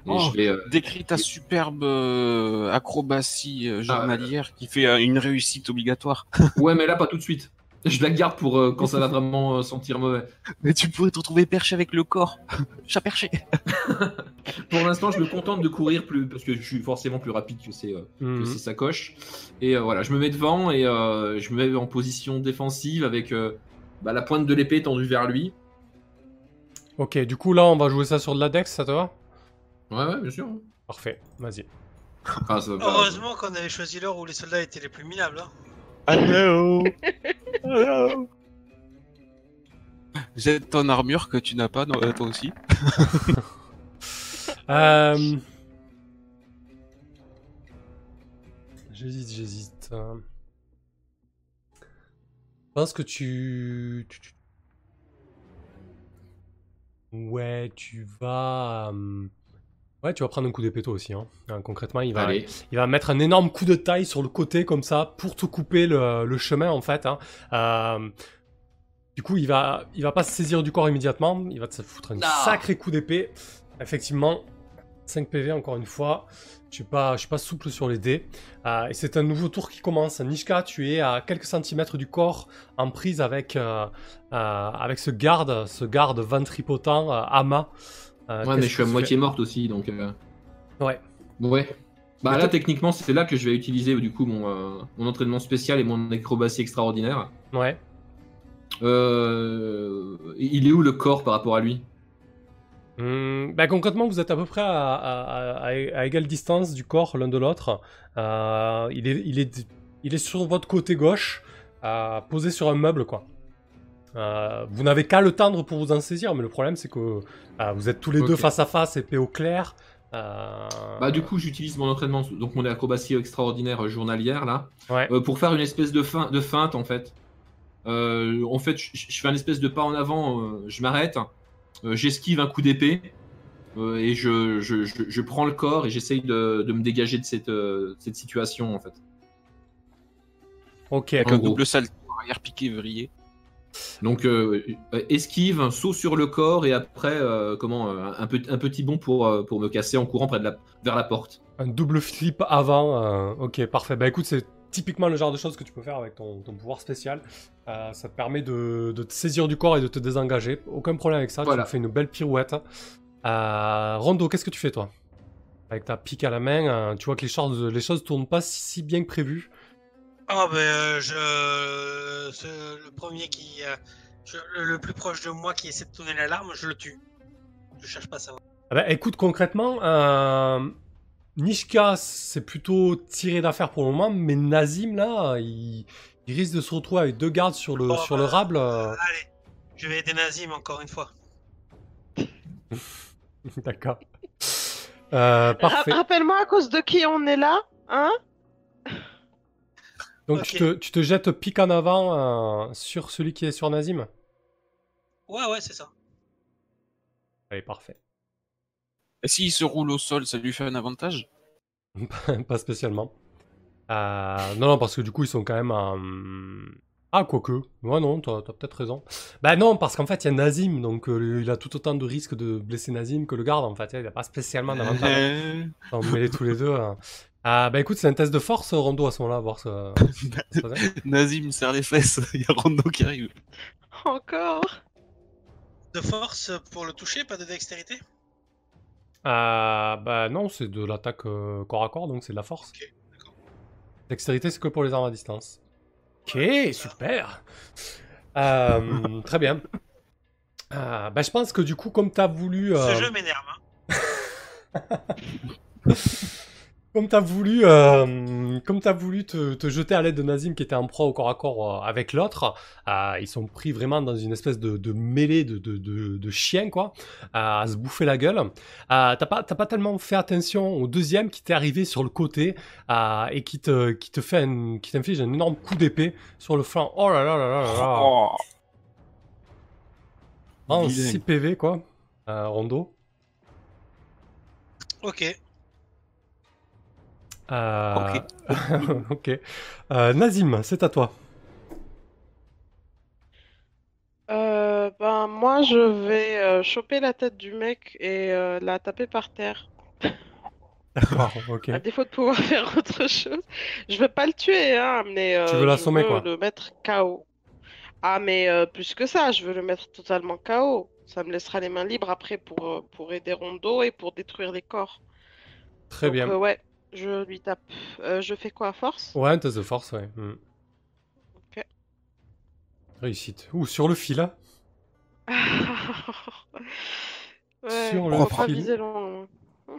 Et Oh. je vais, euh, Décris ta superbe euh, acrobatie Ah, euh, journalière qui fait euh, une réussite obligatoire. ouais, mais là pas tout de suite. Je la garde pour euh, quand ça va vraiment euh, sentir mauvais. Mais tu pourrais te retrouver perché avec le corps. (laughs) Chat perché. (laughs) Pour l'instant, je me contente de courir plus parce que je suis forcément plus rapide que ces, euh, que Mhm. ces sacoches. Et euh, voilà, je me mets devant et euh, je me mets en position défensive avec euh, bah, la pointe de l'épée tendue vers lui. Ok, du coup, là, on va jouer ça sur de la dex, ça te va? Ouais, ouais, bien sûr. Parfait, vas-y. Enfin, va- Heureusement qu'on avait choisi l'heure où les soldats étaient les plus minables. hein. Hello. (laughs) Jette ton armure que tu n'as pas, non, euh, toi aussi. (laughs) Euh... J'hésite, j'hésite. Euh, Je pense que tu... Ouais, tu vas... euh, Ouais, tu vas prendre un coup d'épée toi aussi. Hein. Hein, concrètement, il va, Allez. il va mettre un énorme coup de taille sur le côté comme ça pour te couper le, le chemin en fait. hein. Euh, du coup, il va, il va pas se saisir du corps immédiatement. Il va te foutre un sacré coup d'épée. Effectivement, 5 PV encore une fois. Je suis pas, je suis pas souple sur les dés. Euh, et c'est un nouveau tour qui commence. Nishka, tu es à quelques centimètres du corps, en prise avec, euh, euh, avec ce garde, ce garde ventripotent, euh, Ama. Euh, Ouais, mais je suis à moitié morte aussi, donc. euh, Ouais. Ouais. Bah Mais là, techniquement, c'est là que je vais utiliser du coup mon, euh, mon entraînement spécial et mon acrobatie extraordinaire. Ouais. Euh, il est où le corps par rapport à lui? Bah, concrètement, vous êtes à peu près à, à- à- à égale distance du corps l'un de l'autre. Euh, il, est, il, est, il est sur votre côté gauche, euh, posé sur un meuble, quoi. Euh, vous n'avez qu'à le tendre pour vous en saisir, mais le problème c'est que vous êtes tous les deux face à face, épée au clair. Bah, du coup, j'utilise mon entraînement, donc mon acrobatie extraordinaire journalière, là, Ouais. pour faire une espèce de feinte, en fait. Euh, en fait, je, je fais un espèce de pas en avant, euh, je m'arrête, euh, j'esquive un coup d'épée, euh, et je, je, je, je prends le corps et j'essaye de, de me dégager de cette, euh, cette situation, en fait. Ok. Avec un double salto arrière piqué vrillé. Donc, esquive, un saut sur le corps, et après, euh, comment, euh, un, peu- un petit bond pour, euh, pour me casser en courant près de la, vers la porte. Un double flip avant. euh, ok, parfait. Bah écoute, c'est typiquement le genre de choses que tu peux faire avec ton, ton pouvoir spécial. Euh, ça te permet de, de te saisir du corps et de te désengager. Aucun problème avec ça. Voilà. Tu me fais une belle pirouette. Euh, Rondo, qu'est-ce que tu fais toi? Avec ta pique à la main, euh, tu vois que les choses, les choses tournent pas si, si bien que prévu. Ah ben euh, je le premier qui euh, je- le, plus proche de moi qui essaie de tourner l'alarme, je le tue. Je cherche pas à savoir. Ah bah, écoute, concrètement, euh, Nishka, c'est plutôt tiré d'affaire pour le moment, mais Nazim, là, il, il risque de se retrouver avec deux gardes sur le, Bon, sur bah, le rable. euh. Allez, je vais aider Nazim encore une fois. (laughs) D'accord. Euh, parfait. Ra- Rappelle-moi à cause de qui on est là, hein? Donc tu, te, tu te jettes pique en avant euh, sur celui qui est sur Nazim? Ouais ouais c'est ça. Allez, parfait. Et s'il se roule au sol, ça lui fait un avantage? (laughs) Pas spécialement. Euh, non, non, parce que du coup, ils sont quand même en... Ah, quoique. Ouais, non, t'as t'as peut-être raison. Bah non, parce qu'en fait, il y a Nazim, donc euh, il a tout autant de risques de blesser Nazim que le garde, en fait. Il n'a pas spécialement d'avantage. Euh, On mêler tous les deux. hein. Ah, bah écoute, c'est un test de force, Rondo, à ce moment-là, voir ce... (laughs) Nazim serre les fesses, (laughs) il y a Rondo qui arrive. Encore? De force pour le toucher, pas de dextérité? Ah, bah non, c'est de l'attaque euh, corps à corps, donc c'est de la force. Dextérité, c'est que pour les armes à distance. Ok, super. Euh, très bien. Euh, bah, je pense que du coup, comme tu as voulu... euh, Ce jeu m'énerve. Hein. (laughs) Comme t'as voulu, euh, comme t'as voulu te, te jeter à l'aide de Nazim qui était en proie au corps à corps euh, avec l'autre, euh, ils sont pris vraiment dans une espèce de, de mêlée de, de, de, de chiens quoi, à se bouffer la gueule. Euh, t'as pas, t'as pas tellement fait attention au deuxième qui t'est arrivé sur le côté euh, et qui te, qui te fait, un, qui t'inflige un énorme coup d'épée sur le flanc. Oh là là là là là là. Oh, En vilain. 6 PV quoi, euh, Rondo. Ok. Euh, (laughs) ok. Euh, Nazim, c'est à toi. Euh, ben, moi, je vais euh, choper la tête du mec et euh, la taper par terre. D'accord, (laughs) ok. À défaut de pouvoir (laughs) faire autre chose. Je veux pas le tuer, hein, mais euh, Tu veux je l'assommer, veux quoi. le mettre KO. Ah, mais euh, plus que ça, je veux le mettre totalement KO. Ça me laissera les mains libres après pour, pour aider Rondo et pour détruire les corps. Très Donc, bien. euh, ouais, je lui tape. Euh, je fais quoi, force? Ouais, un test de force, ouais. Hmm. Ok. Réussite. Ouh, sur le fil, hein. (laughs) Ouais, Sur le pas fil. viser loin.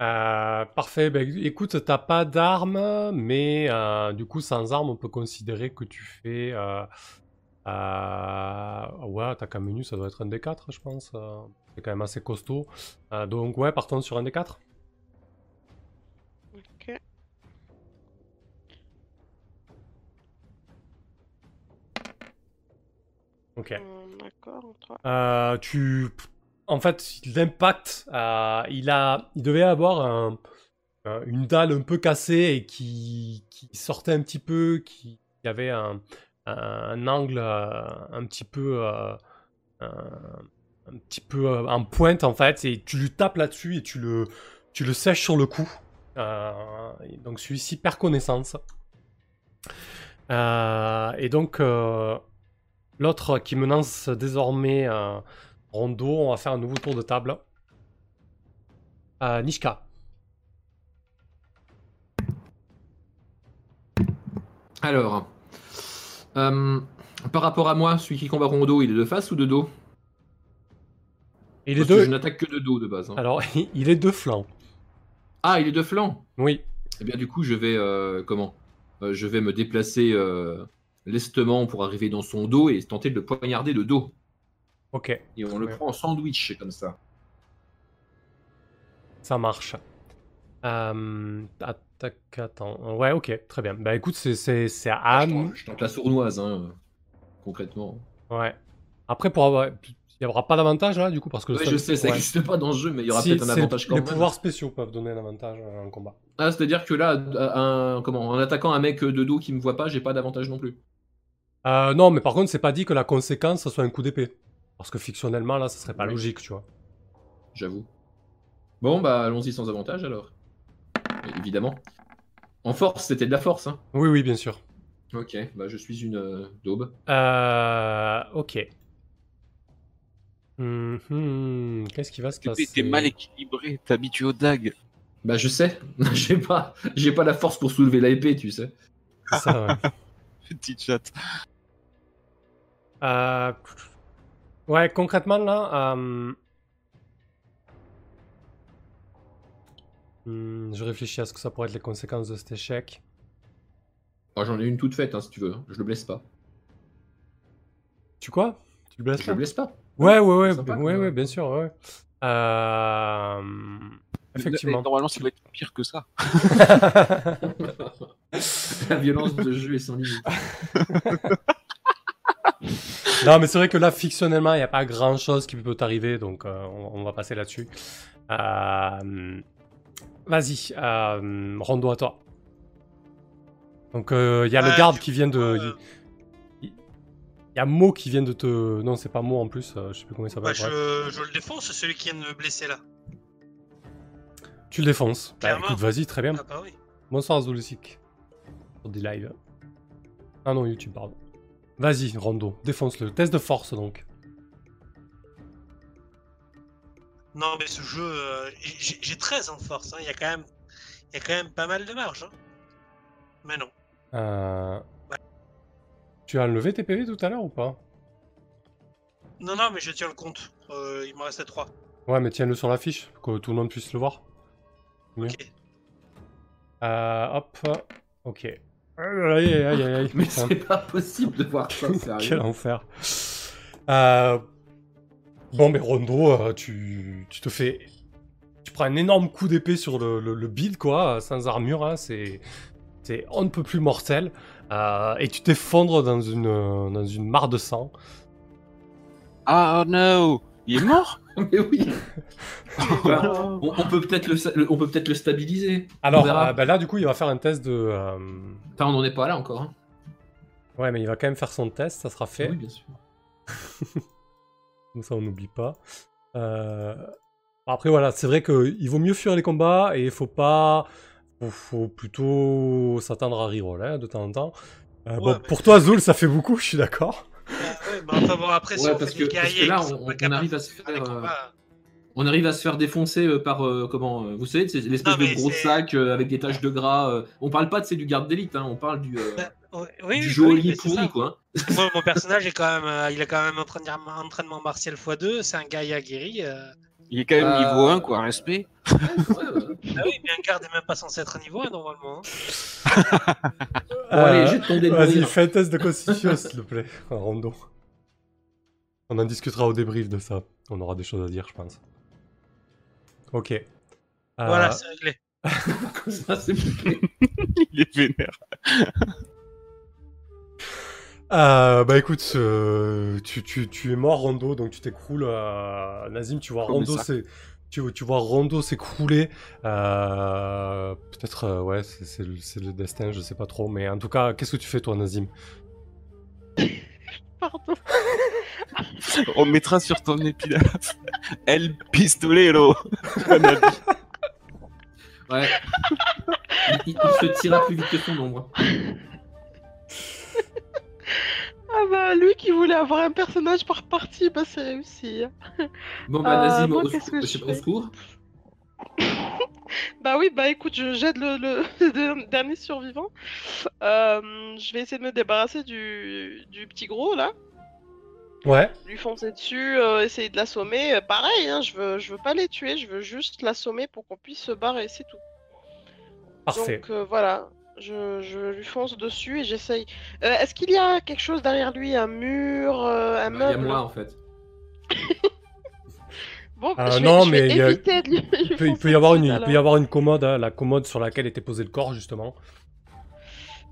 Euh, parfait. Ben, écoute, t'as pas d'arme, mais euh, du coup, sans arme, on peut considérer que tu fais. Euh, ouais, ta menu, ça doit être un D4, je pense. c'est quand même assez costaud. Donc, ouais, partons sur un D4. Ok. D'accord, trois. Euh, tu, en fait, l'impact, euh, il a, il devait avoir un- un- une dalle un peu cassée et qui, qui sortait un petit peu, qui, qui avait un, angle euh, un petit peu, euh, un, un petit peu euh, en pointe en fait, et tu lui tapes là-dessus et tu le, tu le sèches sur le cou. Euh, donc celui-ci perd connaissance. Euh, et donc euh, L'autre qui menace désormais euh, Rondo, on va faire un nouveau tour de table. Euh, Nishka. Alors, euh, par rapport à moi, celui qui combat Rondo, il est de face ou de dos? Il est Parce que deux. je n'attaque que de dos de base. hein. Alors, (laughs) il est deux flancs. Ah, il est de flanc? Oui. Eh bien, du coup, je vais euh, comment? Euh, Je vais me déplacer euh, lestement pour arriver dans son dos et tenter de le poignarder de dos. Ok, Et on le Ouais. prend en sandwich comme ça. ça marche. Euh, attaque, attends. Ouais, ok, très bien. Bah écoute, c'est, à Ah, je Anne. tente- je tente la sournoise, hein, concrètement. Ouais. Après, pour avoir. Il n'y aura pas d'avantage là, du coup, parce que. Ouais, je sais, ça ouais. n'existe pas dans le jeu, mais il y aura Si, peut-être un avantage quand Les même. pouvoirs spéciaux peuvent donner un avantage euh, en combat. Ah, c'est-à-dire que là, un, comment, en attaquant un mec de dos qui me voit pas, j'ai pas d'avantage non plus. Euh, non, mais par contre, c'est pas dit que la conséquence, ça soit un coup d'épée. Parce que fictionnellement, là, ça serait pas Oui. logique, tu vois. J'avoue. Bon, bah allons-y sans avantage alors. Mais évidemment. En force, c'était de la force, hein. Oui, oui, bien sûr. Ok, bah je suis une euh, daube. Euh, ok. Mhm, Qu'est-ce qui va se passer t'es mal équilibré, t'es habitué aux dagues. Bah je sais, (laughs) j'ai pas, j'ai pas la force pour soulever la épée, tu sais. C'est ça, ouais. (laughs) Petite chatte. Euh, Ouais, concrètement, là... euh, hmm, je réfléchis à ce que ça pourrait être les conséquences de cet échec. Ah, J'en ai une toute faite, hein, si tu veux. hein. Je le blesse pas. Tu quoi? Tu le blesses Je pas? le blesse pas. Ouais, ouais, ouais, sympa, ouais, ouais, bien sûr, ouais. Euh, Effectivement. Normalement, ça doit être pire que ça. (laughs) (laughs) la violence de jeu est sans limite. (laughs) (laughs) non, mais c'est vrai que là, fictionnellement, il n'y a pas grand chose qui peut t'arriver, donc euh, on, on va passer là-dessus. Euh, Vas-y, euh, Rondo à toi. Donc, euh, il y a le garde qui vient de. Il y a Mo qui vient de te. Non, c'est pas Mo en plus, je sais plus comment il s'appelle. Bah, je, je le défonce, c'est celui qui vient de me blesser là. Tu le défonces. Bah, écoute, vas-y, très bien. Ah bah oui. Bonsoir Zulusik. Sur des lives. Ah non, YouTube, pardon. Vas-y, Rondo, défonce-le. Test de force donc. Non, mais ce jeu, euh, j'ai j'ai 13 en force. hein, Il y, a quand même- il y a quand même pas mal de marge. hein. Mais non. Euh... Tu as enlevé tes PV tout à l'heure ou pas? Non, non, mais je tiens le compte. Euh, il me restait 3. Ouais, mais tiens-le sur la fiche, que tout le monde puisse le voir. Ok. Hop. Ok. Aïe, aïe, aïe, aïe, aïe. Mais c'est pas possible de voir ça, sérieux. Quel enfer. Euh, Bon, mais Rondo, euh, tu... tu te fais. Tu prends un énorme coup d'épée sur le, le, le bide, quoi, sans armure, hein, c'est. C'est on ne peut plus mortel. Euh, et tu t'effondres dans une, dans une mare de sang. Ah no Il est mort (laughs) Mais oui. (laughs) On, on peut peut-être le, on peut peut-être le stabiliser. Alors, euh, ben là, du coup, il va faire un test de. euh, Enfin, on n'en est pas là encore. hein. Ouais, mais il va quand même faire son test, ça sera fait. Oui, bien sûr. (laughs) Comme ça, on n'oublie pas. Euh, Après, voilà, c'est vrai qu'il vaut mieux fuir les combats et il faut pas. Faut, faut plutôt s'attendre à reroll hein, de temps en temps. Euh, bon, mais- pour toi, Zul, ça fait beaucoup, je suis d'accord. Ouais, mais enfin bon, après, si Ouais, on parce fait que- parce que là, on- arrive à se faire euh, combats, On arrive à se faire défoncer euh, par euh, comment euh, Vous savez, c'est l'espèce de gros sac euh, avec des taches de gras. On parle pas de c'est du garde d'élite, hein, on parle du, bah, oui, du oui, c'est pourri, quoi. hein. Moi, mon (laughs) personnage est quand même, il a quand même un entraînement, entraînement martial x2, c'est un guerrier aguerri. Euh... Il est quand même Euh, niveau 1, quoi, respect. Ouais, ouais. Ah oui, mais un garde est même pas censé être niveau 1 normalement. hein. Bon, (laughs) allez, de Euh, Vas-y, fais un test de constitution, s'il te plaît, un Rondo. On en discutera au débrief de ça. On aura des choses à dire, je pense. Ok. Euh, Voilà, c'est réglé. (laughs) Comme ça, c'est bouclé. (laughs) Il est vénère. Euh, bah écoute, euh, tu, tu, tu es mort Rondo, donc tu t'écroules. Euh, Nazim, tu vois Comme Rondo s'é- tu, tu vois Rondo s'écrouler. Euh, Peut-être, euh, ouais, c'est c'est le, c'est le destin, je sais pas trop. Mais en tout cas, qu'est-ce que tu fais toi, Nazim? (laughs) Pardon. (laughs) On mettra sur ton épitaphe. (laughs) El pistolero. Ouais. Il, il- il se tira plus vite que son ombre. Ah bah, lui qui voulait avoir un personnage par partie, bah c'est réussi. Bon, bah, Euh, Nazim, moi, au, qu'est-ce que je je sais pas, fais au secours. (laughs) Bah oui, bah écoute, je jette le, le- (laughs) le dernier survivant. Euh, je vais essayer de me débarrasser du, du petit gros là, Ouais. lui foncer dessus, euh, essayer de l'assommer. Euh, pareil, hein, je veux, je veux pas les tuer, je veux juste l'assommer pour qu'on puisse se barrer, c'est tout. Parfait. Donc euh, voilà, je, je lui fonce dessus et j'essaye. Euh, Est-ce qu'il y a quelque chose derrière lui, un mur, euh, un Bah, Il y a meuble moi, en fait. (laughs) Bon, Ah, je vais, non, je vais mais il y a- éviter de lui, Il peut, il y avoir une, il peut y avoir une commode, hein, la commode sur laquelle était posé le corps justement.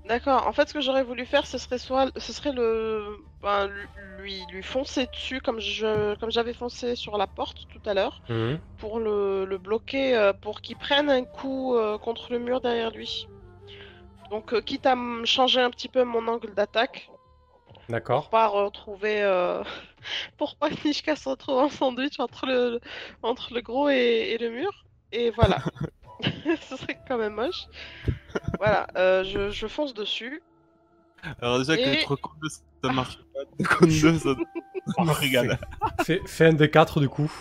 D'accord. En fait, ce que j'aurais voulu faire, ce serait soit, ce serait le, ben, lui, lui foncer dessus comme je, comme j'avais foncé sur la porte tout à l'heure, Mhm. pour le, le bloquer, euh, pour qu'il prenne un coup euh, contre le mur derrière lui. Donc, euh, quitte à me changer un petit peu mon angle d'attaque, pour D'accord. pas retrouver, euh, (laughs) pour pas que Nishka se retrouve en sandwich entre le, entre le gros et, et le mur. Et voilà. (laughs) (laughs) Ce serait quand même moche. Voilà, euh, je, je fonce dessus. Alors déjà, Et- qu'être con 2, ça marche pas. Con 2, ça, me régale. Fais, fais un des 4 du coup.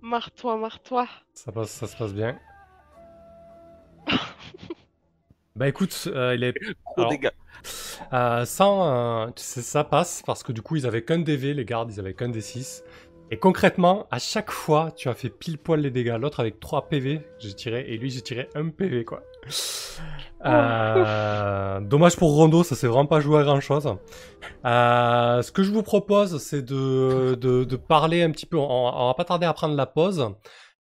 Marre-toi, marre-toi. Ça, passe, ça se passe bien. Bah écoute, euh, il est (laughs) Gros Alors, dégâts. Euh, sans, euh, tu sais, ça passe parce que du coup ils avaient qu'un DV les gardes, ils avaient qu'un D6. Et concrètement, à chaque fois, tu as fait pile poil les dégâts. L'autre avec 3 PV, j'ai tiré, et lui j'ai tiré 1 PV quoi. Euh, dommage pour Rondo, ça s'est vraiment pas joué à grand chose. Ce que je vous propose, c'est de, de, de parler un petit peu. On, on va pas tarder à prendre la pause.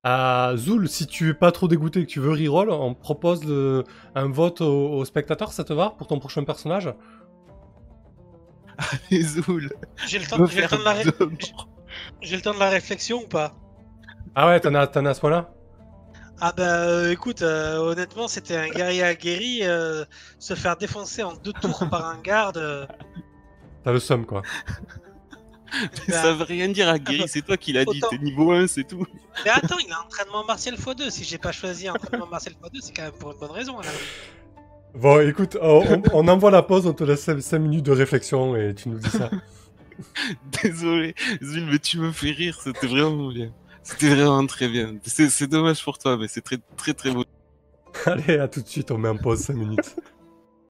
Euh, Zoul, si tu es pas trop dégoûté et que tu veux reroll, on propose le- un vote aux, aux spectateurs, ça te va pour ton prochain personnage? (laughs) Les Zoul. J'ai le, temps- Me j'ai le faire temps de la ré- deux morts. j'ai le temps de la réflexion ou pas? Ah ouais, t'en as, t'en as à ce point-là? Ah bah euh, écoute, euh, honnêtement, c'était un guerrier aguerri. euh, se faire défoncer en deux tours par un garde. euh, T'as le somme quoi. (laughs) Ça veut rien dire à Guéry, c'est toi qui l'as dit, t'es niveau 1, c'est tout. Mais attends, il a entraînement martial x2. Si j'ai pas choisi entraînement martial x2, c'est quand même pour une bonne raison. alors. Bon, écoute, on, envoie la pause, on te laisse 5 minutes de réflexion et tu nous dis ça. (laughs) Désolé, Zul, mais tu me fais rire, c'était vraiment bien. C'était vraiment très bien. C'est c'est dommage pour toi, mais c'est très très très beau. Allez, à tout de suite, on met en pause 5 minutes.